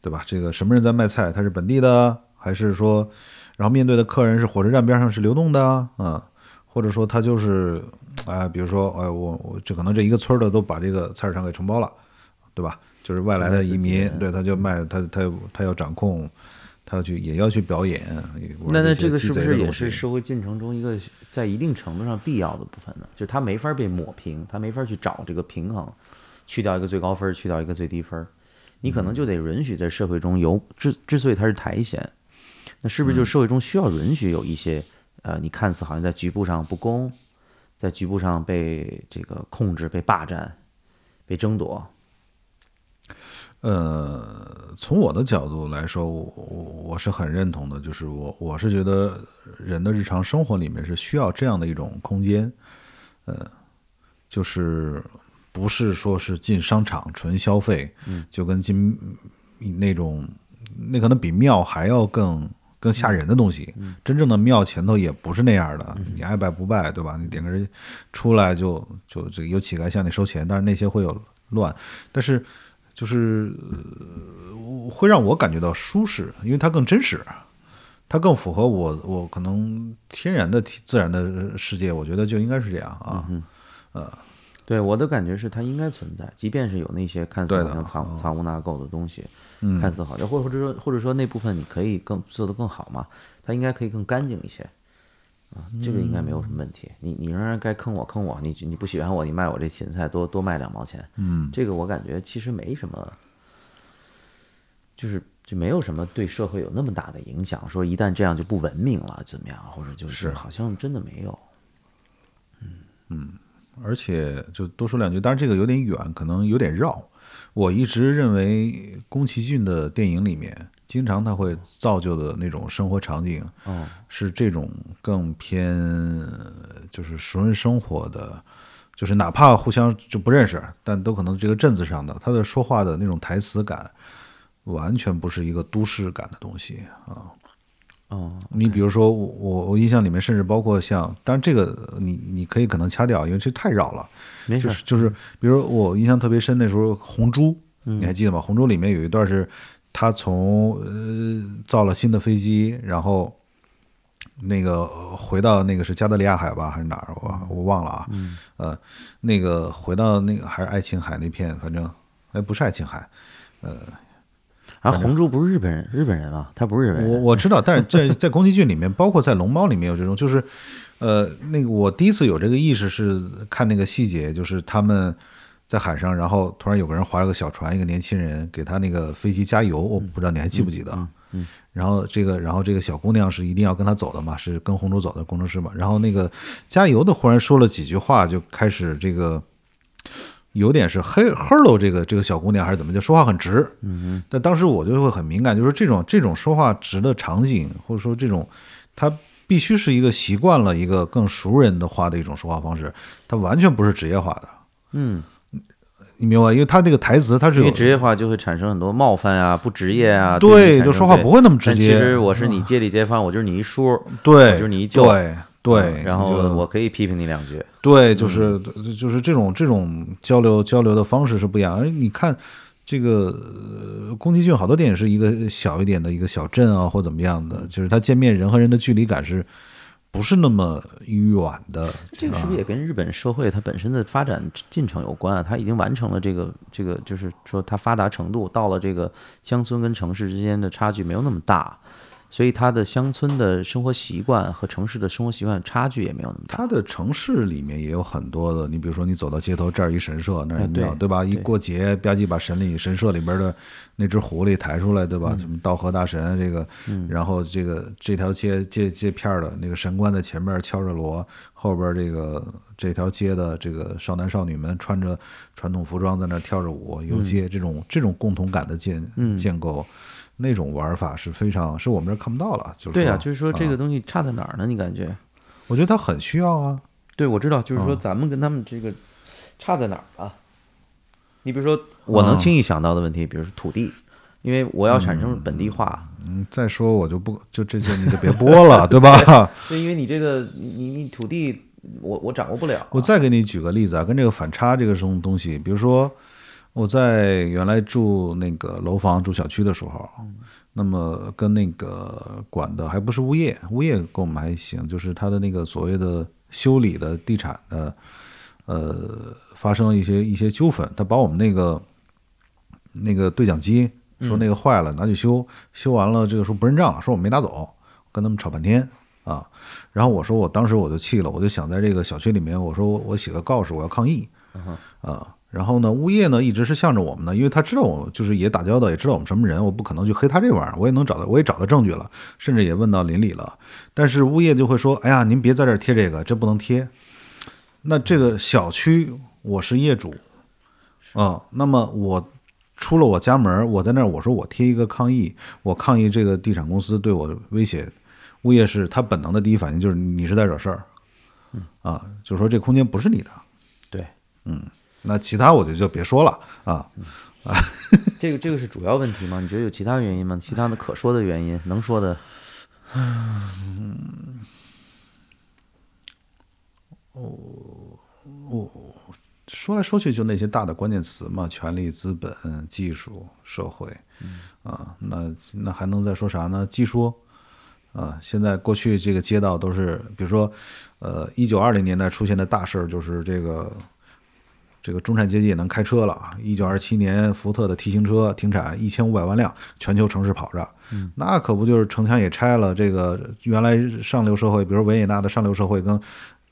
对吧？这个什么人在卖菜，他是本地的，还是说，然后面对的客人是火车站边上是流动的啊？嗯或者说他就是，哎、比如说，哎，我我这可能这一个村儿的都把这个菜市场给承包了，对吧？就是外来的移民，对，他就卖，他他他要掌控，他要去也要去表演。那那这个是不是也是社会进程中一个在一定程度上必要的部分呢？就是它没法被抹平，他没法去找这个平衡，去掉一个最高分儿，去掉一个最低分儿，你可能就得允许在社会中有之之所以它是苔藓，那是不是就社会中需要允许有一些呃，你看似好像在局部上不公，在局部上被这个控制、被霸占、被争夺。呃，从我的角度来说，我我我是很认同的，就是我我是觉得人的日常生活里面是需要这样的一种空间，呃，就是不是说是进商场纯消费，嗯，就跟进那种那可能比庙还要更更吓人的东西，真正的庙前头也不是那样的，你爱拜不拜，对吧？你点个人出来就就这个有乞丐向你收钱，但是那些会有乱，但是。就是呃会让我感觉到舒适，因为它更真实，它更符合我我可能天然的自然的世界，我觉得就应该是这样啊。嗯，呃，对我的感觉是它应该存在，即便是有那些看似像藏藏污纳垢的东西，嗯看似好像或或者说或者说那部分你可以更做得更好嘛，它应该可以更干净一些。啊，这个应该没有什么问题。你你仍然该坑我坑我，你你不喜欢我，你卖我这芹菜多多卖两毛钱。嗯，这个我感觉其实没什么，就是就没有什么对社会有那么大的影响。说一旦这样就不文明了，怎么样，或者就是是好像真的没有。嗯嗯而且就多说两句，当然这个有点远，可能有点绕。我一直认为宫崎骏的电影里面，经常他会造就的那种生活场景，哦，是这种更偏呃就是熟人生活的，就是哪怕互相就不认识，但都可能这个镇子上的他的说话的那种台词感，完全不是一个都市感的东西啊。哦，你比如说我我我印象里面，甚至包括像，当然这个你你可以可能掐掉，因为这太绕了。没事就是就是，比如我印象特别深，那时候红猪，嗯你还记得吗？红猪里面有一段是他从呃造了新的飞机，然后那个呃回到那个是加德利亚海吧，还是哪儿？我我忘了啊。嗯呃，那个回到那个还是爱琴海那片，反正哎不是爱琴海，啊，红猪不是日本人，日本人啊，他不是日本人。我我知道，但是在在宫崎骏里面，包括在龙猫里面有这种，就是，呃，那个我第一次有这个意识是看那个细节，就是他们在海上，然后突然有个人划了个小船，一个年轻人给他那个飞机加油，我不知道你还记不记得？嗯嗯然后这个，然后这个小姑娘是一定要跟他走的嘛，是跟红猪走的工程师嘛。然后那个加油的忽然说了几句话，就开始这个有点是黑 hello 这个这个小姑娘还是怎么，就说话很直。嗯但当时我就会很敏感，就是这种这种说话直的场景，或者说这种，他必须是一个习惯了一个更熟人的话的一种说话方式，他完全不是职业化的，嗯，你明白？因为他那个台词他是有因为职业化就会产生很多冒犯啊、不职业啊。对，就说话不会那么直接其。实我是你街里街坊，我就是你一叔，我对，就是你一舅，对对嗯，然后我可以批评你两句。对，就是就是这种这种交流交流的方式是不一样。而你看这个呃宫崎骏好多电影是一个小一点的一个小镇啊，或怎么样的，就是他见面人和人的距离感是不是那么远的？这个是不是也跟日本社会它本身的发展进程有关啊？它已经完成了这个这个，就是说它发达程度到了这个乡村跟城市之间的差距没有那么大，所以它的乡村的生活习惯和城市的生活习惯差距也没有那么大。它的城市里面也有很多的，你比如说你走到街头，这儿一神社，那儿一庙，对吧？一过节吧唧把神里神社里边的那只狐狸抬出来，对嗯吧？什么道和大神这个，然后这个这条街街街片儿的那个神官在前面敲着锣，后边这个这条街的这个少男少女们穿着传统服装在那儿跳着舞游街，这种这种共同感的建嗯建构。那种玩法是非常是我们这儿看不到了，就是对啊，就是说这个东西差在哪儿呢？你感觉？我觉得它很需要啊。对，我知道，就是说咱们跟他们这个差在哪儿啊？你比如说，我能轻易想到的问题，比如说土地，因为我要产生本地化，嗯，再说我就不就这些你就别播了，(laughs) 对吧？对，因为你这个你你你土地，我我掌握不了啊。我再给你举个例子啊，跟这个反差这个什么东西，比如说我在原来住那个楼房住小区的时候，那么跟那个管的还不是物业，物业跟我们还行，就是他的那个所谓的修理的地产的，呃，发生了一些一些纠纷，他把我们那个那个对讲机说那个坏了，拿去修，修完了这个说不认账，说我没拿走，跟他们吵半天啊。然后我说我当时我就气了，我就想在这个小区里面，我说我我写个告示，我要抗议啊。然后呢，物业呢一直是向着我们的，因为他知道我就是也打交道，也知道我们什么人，我不可能去黑他这玩意儿，我也能找到，我也找到证据了，甚至也问到邻里了。但是物业就会说：“哎呀，您别在这儿贴这个，这不能贴。”那这个小区我是业主啊，那么我出了我家门儿，我在那儿我说我贴一个抗议，我抗议这个地产公司对我威胁，物业是他本能的第一反应就是你是在惹事儿，啊，就是说这空间不是你的，对，那其他我就就别说了啊啊。这个这个是主要问题吗？你觉得有其他原因吗？其他的可说的原因，能说的？说来说去就那些大的关键词嘛，权力、资本、技术、社会，啊，那那还能再说啥呢？技术，啊，现在过去这个街道都是，比如说，呃，一九二零年代出现的大事儿就是这个，这个中产阶级也能开车了。一九二七年，福特的 T 型车停产，一千五百万辆，全球城市跑着，那可不就是城墙也拆了，这个原来上流社会，比如维也纳的上流社会跟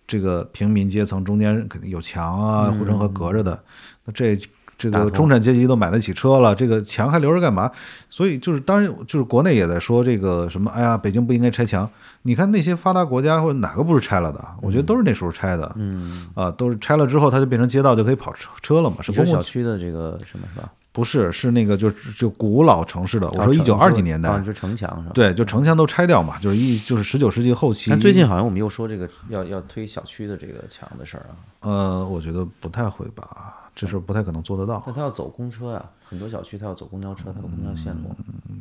这个平民阶层中间肯定有墙啊，护城河隔着的，那这这个中产阶级都买得起车了，这个墙还留着干嘛？所以就是当然就是国内也在说这个什么，哎呀，北京不应该拆墙。你看那些发达国家或者哪个不是拆了的？我觉得都是那时候拆的，嗯，啊，都是拆了之后它就变成街道就可以跑车车了嘛，是公共小区的这个什么是吧？不是是那个就就古老城市的。我啊说一九二几年代啊，就，城墙是吧？对，就城墙都拆掉嘛，就是一就是十九世纪后期。但最近好像我们又说这个要要推小区的这个墙的事儿啊，呃，我觉得不太会吧，这事儿不太可能做得到。但他要走公车呀，很多小区他要走公交车，他有公交线路。嗯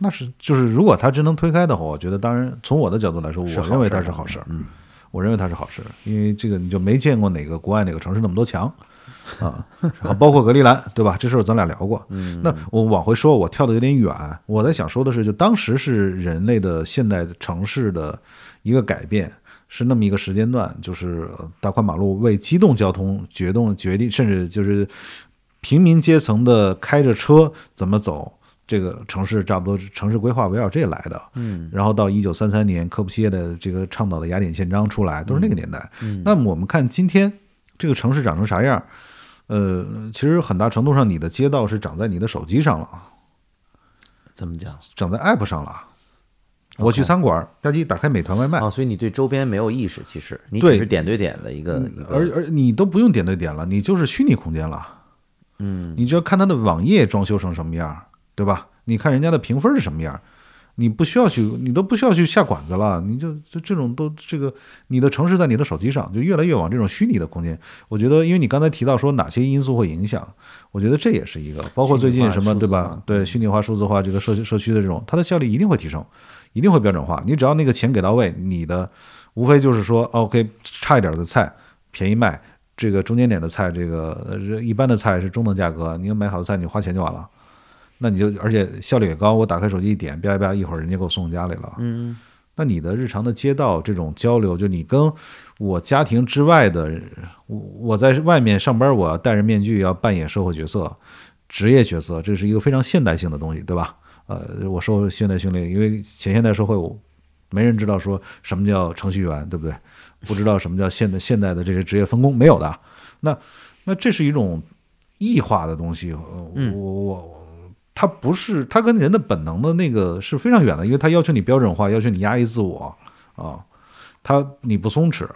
那是就是如果他真能推开的话，我觉得当然从我的角度来说，我认为它是好事儿。嗯，我认为它是好事，因为这个你就没见过哪个国外哪个城市那么多墙啊，然后包括格陵兰，对吧？这事儿咱俩聊过。嗯，那我往回说，我跳的有点远，我在想说的是，就当时是人类的现代城市的一个改变，是那么一个时间段，就是呃大宽马路为机动交通决动决定，甚至就是平民阶层的开着车怎么走。这个城市差不多城市规划围绕这来的，嗯，然后到一九三三年，科布西耶的这个倡导的雅典宪章出来，都是那个年代。嗯那么我们看今天这个城市长成啥样？呃，其实很大程度上，你的街道是长在你的手机上了，怎么讲？长在 App 上了。我去餐馆，吧唧打开美团外卖，啊，所以你对周边没有意识，其实你对只是点对点的一个一个，而而你都不用点对点了，你就是虚拟空间了。嗯，你只要看它的网页装修成什么样，对吧？你看人家的评分是什么样，你不需要去，你都不需要去下馆子了，你就就这种都这个，你的城市在你的手机上，就越来越往这种虚拟的空间。我觉得，因为你刚才提到说哪些因素会影响，我觉得这也是一个，包括最近什么对吧？对，虚拟化、数字化这个社区社区的这种，它的效率一定会提升，一定会标准化。你只要那个钱给到位，你的无非就是说，OK，差一点的菜便宜卖。这个中间点的菜，这个呃一般的菜是中等价格，你要买好的菜，你花钱就完了。那你就而且效率也高，我打开手机一点，叭叭，一会儿人家给我送家里了。嗯，那你的日常的街道这种交流，就你跟我家庭之外的人，我我在外面上班，我要戴着面具，要扮演社会角色、职业角色，这是一个非常现代性的东西，对吧？呃，我受现代训练，因为前现代社会我没人知道说什么叫程序员，对不对？不知道什么叫现代现代的这些职业分工，没有的。那那这是一种异化的东西，呃嗯我我。它不是，它跟人的本能的那个是非常远的，因为它要求你标准化，要求你压抑自我啊，它你不松弛，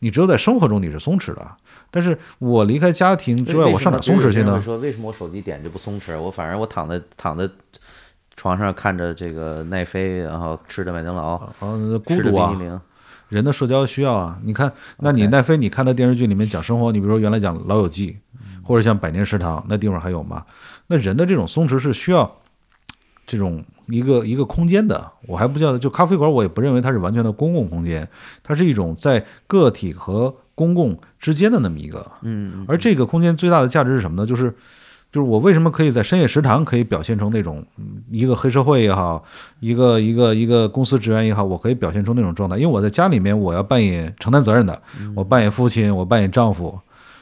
你只有在生活中你是松弛的。但是我离开家庭之外，我上哪儿松弛去呢？说为什么我手机点就不松弛？我反正我躺在躺在床上看着这个奈飞，然后吃着麦当劳，啊，孤独啊人的社交需要啊。你看，那你奈飞，你看的电视剧里面讲生活，你比如说原来讲《老友记》，或者像《百年食堂》，那地方还有吗？那人的这种松弛是需要这种一个一个空间的。我还不叫就咖啡馆，我也不认为它是完全的公共空间，它是一种在个体和公共之间的那么一个。嗯，而这个空间最大的价值是什么呢？就是就是我为什么可以在深夜食堂可以表现成那种嗯一个黑社会也好，一个一个一个公司职员也好，我可以表现出那种状态，因为我在家里面我要扮演承担责任的，我扮演父亲，我扮演丈夫。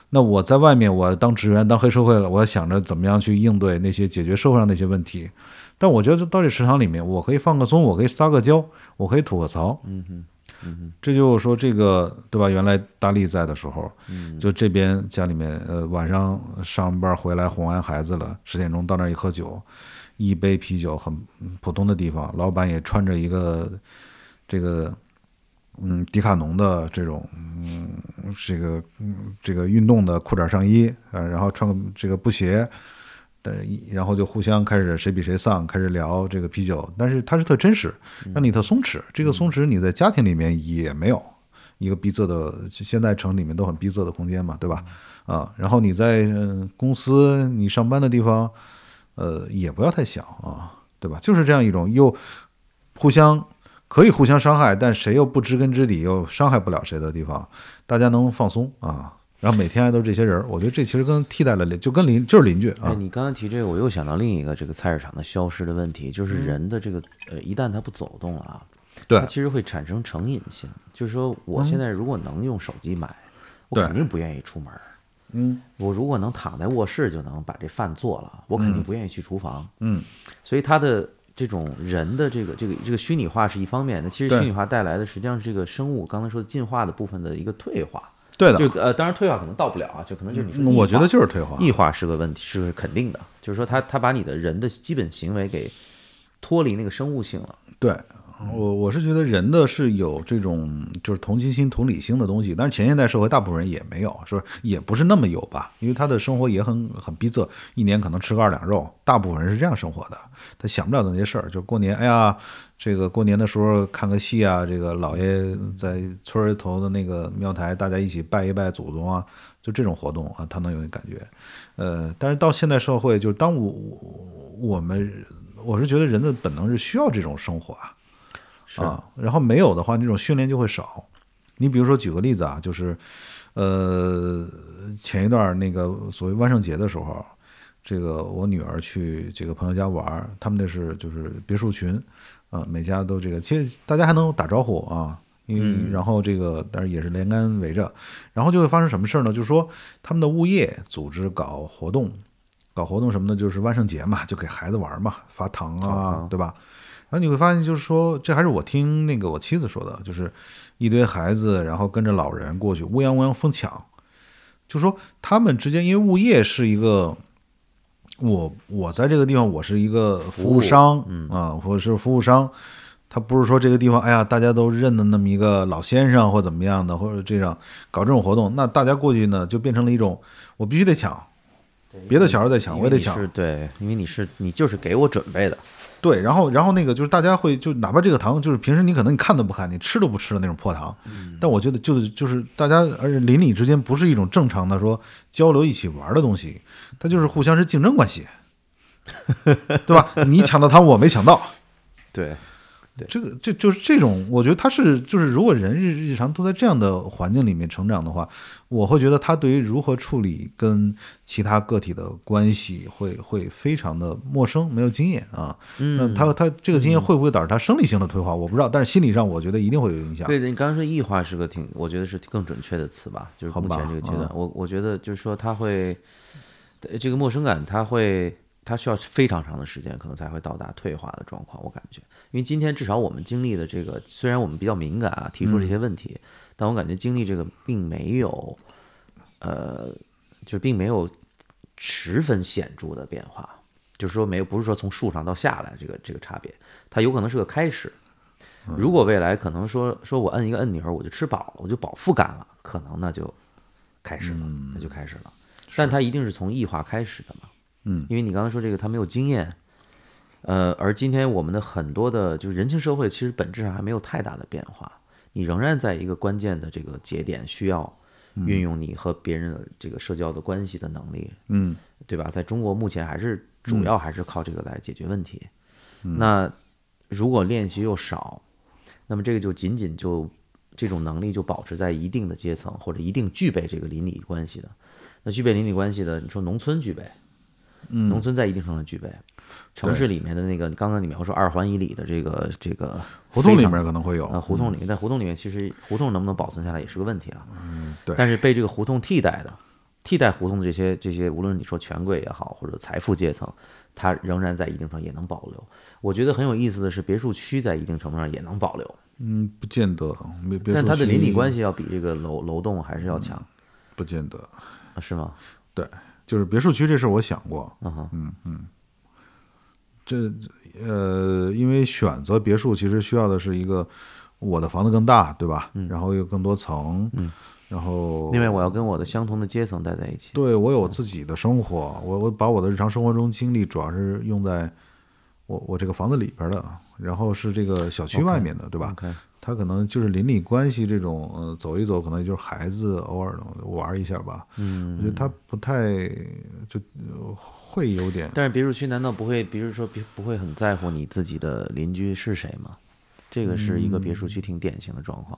那我在外面，我当职员、当黑社会了，我要想着怎么样去应对那些解决社会上那些问题。但我觉得到这食堂里面，我可以放个松，我可以撒个娇，我可以吐个槽。嗯哼，嗯这就是说，这个对吧？原来大力在的时候，嗯，就这边家里面，呃，晚上上班回来哄完孩子了，十点钟到那儿一喝酒，一杯啤酒很普通的地方，老板也穿着一个这个嗯迪卡侬的这种嗯这个嗯这个运动的裤衩上衣啊，然后穿个这个布鞋。呃，然后就互相开始谁比谁丧，开始聊这个啤酒，但是它是特真实，让你特松弛。这个松弛你在家庭里面也没有一个逼仄的，现在城里面都很逼仄的空间嘛，对吧？啊，然后你在公司你上班的地方，呃，也不要太想啊，对吧？就是这样一种又互相可以互相伤害，但谁又不知根知底又伤害不了谁的地方，大家能放松啊。然后每天都是这些人，我觉得这其实跟替代了邻，就跟邻就是邻居啊。你刚刚提这个，我又想到另一个这个菜市场的消失的问题，就是人的这个呃，一旦他不走动了啊，对，其实会产生成瘾性。就是说，我现在如果能用手机买，我肯定不愿意出门。嗯，我如果能躺在卧室就能把这饭做了，我肯定不愿意去厨房。嗯，所以他的这种人的这个这个这个虚拟化是一方面，那其实虚拟化带来的实际上是这个生物刚才说的进化的部分的一个退化。对的，就呃，当然退化可能到不了啊，就可能就是你说，我觉得就是退化，异化是个问题，是肯定的，就是说他他把你的人的基本行为给脱离那个生物性了，对。我我是觉得人的是有这种就是同情心、同理心的东西，但是前现代社会大部分人也没有，是也不是那么有吧？因为他的生活也很很逼仄，一年可能吃个二两肉，大部分人是这样生活的，他想不了那些事儿。就过年，哎呀，这个过年的时候看个戏啊，这个老爷在村儿头的那个庙台，大家一起拜一拜祖宗啊，就这种活动啊，他能有那感觉。呃，但是到现代社会，就是当我我们，我是觉得人的本能是需要这种生活啊。啊，然后没有的话，那种训练就会少。你比如说，举个例子啊，就是，呃，前一段那个所谓万圣节的时候，这个我女儿去这个朋友家玩，他们那是就是别墅群，啊，每家都这个，其实大家还能打招呼啊，因为然后这个但是也是连杆围着，然后就会发生什么事儿呢？就是说他们的物业组织搞活动，搞活动什么的？就是万圣节嘛，就给孩子玩嘛，发糖啊，对吧？然后你会发现，就是说，这还是我听那个我妻子说的，就是一堆孩子，然后跟着老人过去，乌泱乌泱疯抢。就说他们之间，因为物业是一个，我我在这个地方，我是一个服务商啊，或者是服务商，他不是说这个地方，哎呀，大家都认的那么一个老先生或怎么样的，或者这样搞这种活动，那大家过去呢，就变成了一种，我必须得抢，别的小孩在抢，我也得抢，对，因为你是你就是给我准备的。对，然后，然后那个就是大家会就哪怕这个糖就是平时你可能你看都不看，你吃都不吃的那种破糖，但我觉得就是就是大家而且邻里之间不是一种正常的说交流一起玩的东西，它就是互相是竞争关系，(laughs) 对吧？你抢到糖，我没抢到，对。这个就就是这种，我觉得他是就是，如果人日日常都在这样的环境里面成长的话，我会觉得他对于如何处理跟其他个体的关系会会非常的陌生，没有经验啊。那他他这个经验会不会导致他生理性的退化？我不知道，但是心理上我觉得一定会有影响。对，你刚刚说异化是个挺，我觉得是更准确的词吧，就是目前这个阶段，我我觉得就是说他会这个陌生感，他会。它需要非常长的时间，可能才会到达退化的状况。我感觉，因为今天至少我们经历的这个，虽然我们比较敏感啊，提出这些问题，但我感觉经历这个并没有，呃，就并没有十分显著的变化。就是说，没有不是说从树上到下来这个这个差别，它有可能是个开始。如果未来可能说说我摁一个按钮，我就吃饱了，我就饱腹感了，可能那就开始了，那就开始了。但它一定是从异化开始的嘛。嗯，因为你刚刚说这个他没有经验，呃，而今天我们的很多的，就是人情社会，其实本质上还没有太大的变化，你仍然在一个关键的这个节点，需要运用你和别人的这个社交的关系的能力，嗯，对吧？在中国目前还是主要还是靠这个来解决问题。那如果练习又少，那么这个就仅仅就这种能力就保持在一定的阶层或者一定具备这个邻里关系的，那具备邻里关系的，你说农村具备。农村在一定程度上具备，城市里面的那个，刚刚你描述二环以里的这个这个胡同里面可能会有啊，胡同里面，在胡同里面，其实胡同能不能保存下来也是个问题啊。嗯，对。但是被这个胡同替代的，替代胡同的这些这些，无论你说权贵也好，或者财富阶层，它仍然在一定程度上也能保留。我觉得很有意思的是，别墅区在一定程度上也能保留。嗯，不见得。但它的邻里关系要比这个楼楼栋还是要强。不见得。啊，是吗？对。就是别墅区这事儿，我想过，嗯嗯，这呃，因为选择别墅其实需要的是一个我的房子更大，对吧？嗯然后有更多层，嗯然后另外，我要跟我的相同的阶层待在一起。对我有我自己的生活，我我把我的日常生活中精力主要是用在我我这个房子里边的，然后是这个小区外面的，对吧他可能就是邻里关系这种，呃，走一走，可能也就是孩子偶尔玩一下吧。嗯，我觉得他不太就、呃会有点，但是别墅区难道不会，比如说不不会很在乎你自己的邻居是谁吗？这个是一个别墅区挺典型的状况。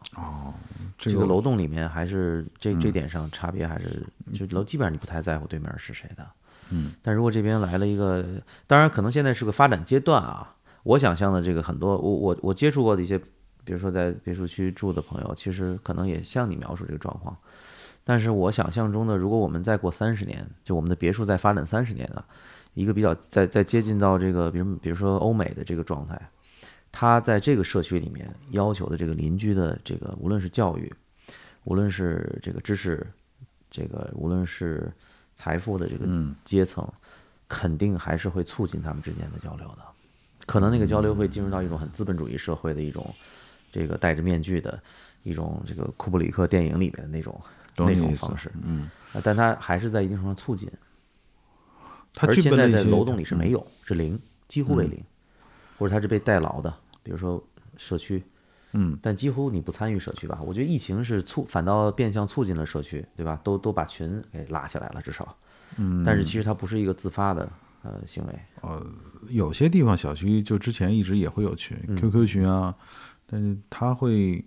这这个楼栋里面还是这嗯这点上差别还是，就楼基本上你不太在乎对面是谁的。嗯，但如果这边来了一个，当然可能现在是个发展阶段啊。我想象的这个很多，我我我接触过的一些，比如说在别墅区住的朋友，其实可能也像你描述这个状况。但是我想象中的，如果我们再过三十年，就我们的别墅再发展三十年啊，一个比较在在接近到这个，比如比如说欧美的这个状态，他在这个社区里面要求的这个邻居的这个，无论是教育，无论是这个知识，这个无论是财富的这个嗯阶层，肯定还是会促进他们之间的交流的。可能那个交流会进入到一种很资本主义社会的一种，这个戴着面具的一种这个库布里克电影里面的那种那种方式，嗯，啊但它还是在一定程度上促进。他而现在具备了一些在楼栋里是没有，是零，几乎为零，或者它是被代劳的，比如说社区，嗯，但几乎你不参与社区吧？我觉得疫情是促，反倒变相促进了社区，对吧？都都把群给拉起来了，至少，嗯，但是其实它不是一个自发的呃行为，呃有些地方小区就之前一直也会有群、QQ 群啊，但是它会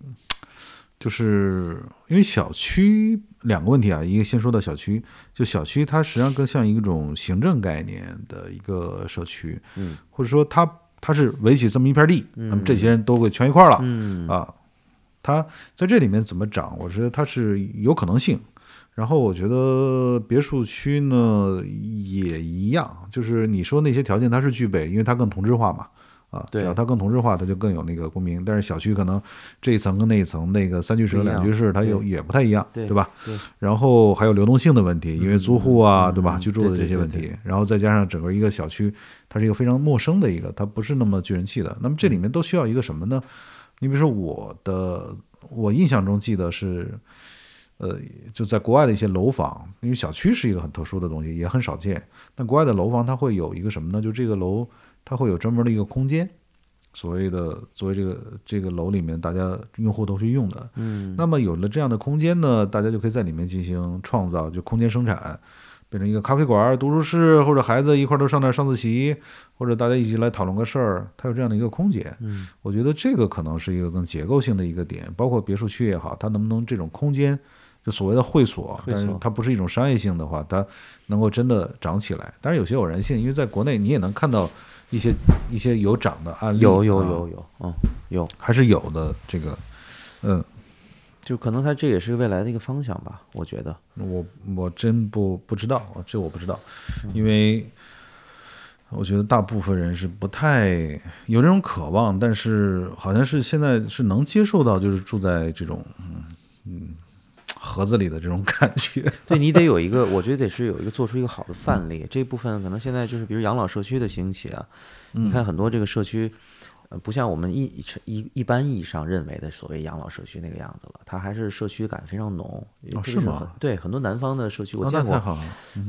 就是因为小区两个问题啊，一个先说到小区，就小区它实际上更像一种行政概念的一个社区，嗯，或者说它它是围起这么一片地，那么这些人都给圈一块儿了，嗯。啊，它在这里面怎么长，我觉得它是有可能性。然后我觉得别墅区呢也一样，就是你说那些条件它是具备，因为它更同质化嘛，啊，对只要它更同质化，它就更有那个共鸣。但是小区可能这一层跟那一层，那个三居室和两居室它有也不太一样，对对吧？对然后还有流动性的问题，因为租户啊，嗯对吧？嗯居住的这些问题，然后再加上整个一个小区，它是一个非常陌生的一个，它不是那么聚人气的。那么这里面都需要一个什么呢？你比如说我的，我印象中记得是，呃，就在国外的一些楼房，因为小区是一个很特殊的东西，也很少见。但国外的楼房它会有一个什么呢？就这个楼它会有专门的一个空间，所谓的作为这个这个楼里面大家用户都去用的。嗯，那么有了这样的空间呢，大家就可以在里面进行创造，就空间生产，变成一个咖啡馆、读书室，或者孩子一块儿都上那儿上自习，或者大家一起来讨论个事儿，它有这样的一个空间。嗯，我觉得这个可能是一个更结构性的一个点，包括别墅区也好，它能不能这种空间，就所谓的会所，但是它不是一种商业性的话，它能够真的涨起来。当然有些偶然性，因为在国内你也能看到一些一些有涨的案例，有有啊有有，嗯，有，还是有的。这个，嗯。就可能它这也是未来的一个方向吧，我觉得。我我真不不知道，这我不知道，嗯因为我觉得大部分人是不太有这种渴望，但是好像是现在是能接受到，就是住在这种嗯嗯盒子里的这种感觉。(laughs) 对你得有一个，我觉得得是有一个做出一个好的范例。这部分可能现在就是，比如养老社区的兴起啊，你看很多这个社区，呃，不像我们一一一般意义上认为的所谓养老社区那个样子了，它还是社区感非常浓。特别是吗对，很多南方的社区我哦见过，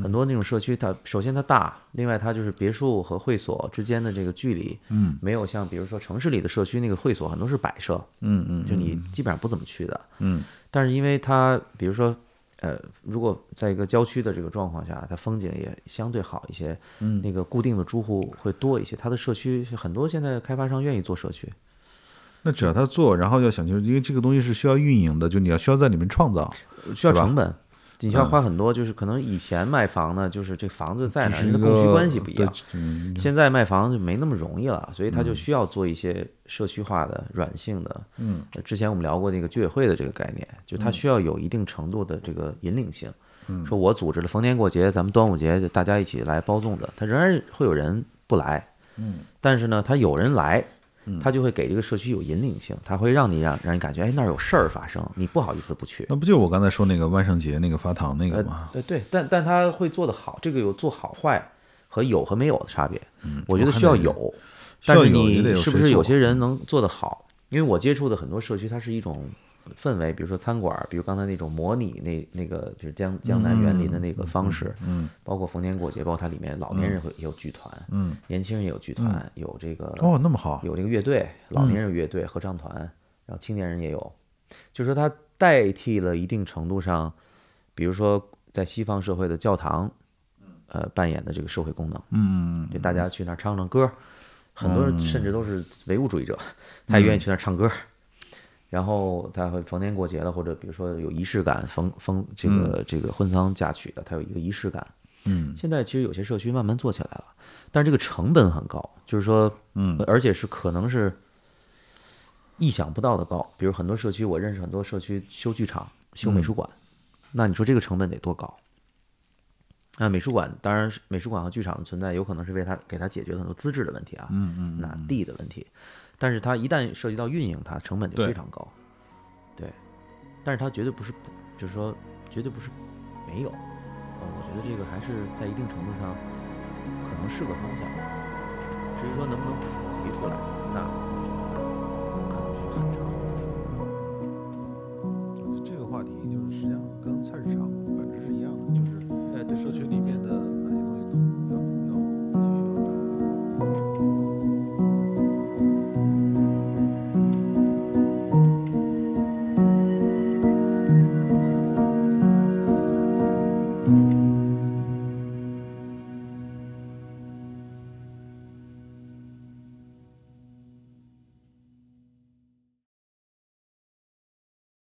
很多那种社区，它首先它大，另外它就是别墅和会所之间的这个距离，嗯，没有像比如说城市里的社区那个会所很多是摆设，嗯嗯，就你基本上不怎么去的。嗯但是因为它，比如说，呃，如果在一个郊区的这个状况下，它风景也相对好一些，嗯，那个固定的住户会多一些，它的社区很多现在开发商愿意做社区，那只要他做，然后要想清楚因为这个东西是需要运营的，就你要需要在里面创造，需要成本，你需要嗯花很多，就是可能以前卖房呢，就是这房子在哪人的供需关系不一样。现在卖房就没那么容易了，所以它就需要做一些社区化的、软性的。嗯呃，之前我们聊过那个居委会的这个概念，就它需要有一定程度的这个引领性。嗯说我组织了逢年过节，咱们端午节就大家一起来包粽子，它仍然会有人不来，嗯但是呢，他有人来，他就会给这个社区有引领性，他会让你让让人感觉，哎，那儿有事儿发生，你不好意思不去。那不就我刚才说那个万圣节那个发糖那个呃吗？，对对，但但他会做得好，这个有做好坏和有和没有的差别。嗯我觉得需要有，但是你是不是有些人能做得好，因为我接触的很多社区，它是一种氛围，比如说餐馆儿，比如刚才那种模拟那那个就是江江南园林的那个方式，嗯包括逢年过节，包括它里面老年人会也有剧团，嗯，年轻人也有剧团，有这个哦，那么好，有这个乐队，老年人乐队、合唱团，然后青年人也有，就是说它代替了一定程度上，比如说在西方社会的教堂，呃扮演的这个社会功能，嗯就大家去那儿唱唱歌，很多人甚至都是唯物主义者，他也愿意去那儿唱歌。然后他会逢年过节的，或者比如说有仪式感，逢逢这个这个婚丧嫁娶的，他有一个仪式感。嗯现在其实有些社区慢慢做起来了，但是这个成本很高，就是说，嗯，而且是可能是意想不到的高。比如很多社区，我认识很多社区修剧场、修美术馆，那你说这个成本得多高？那美术馆当然美术馆和剧场的存在，有可能是为他给他解决很多资质的问题啊，嗯嗯那地的问题，但是它一旦涉及到运营它，成本就非常高，对，但是它绝对不是不，就是说绝对不是没有，呃，我觉得这个还是在一定程度上可能是个方向，至于说能不能普及，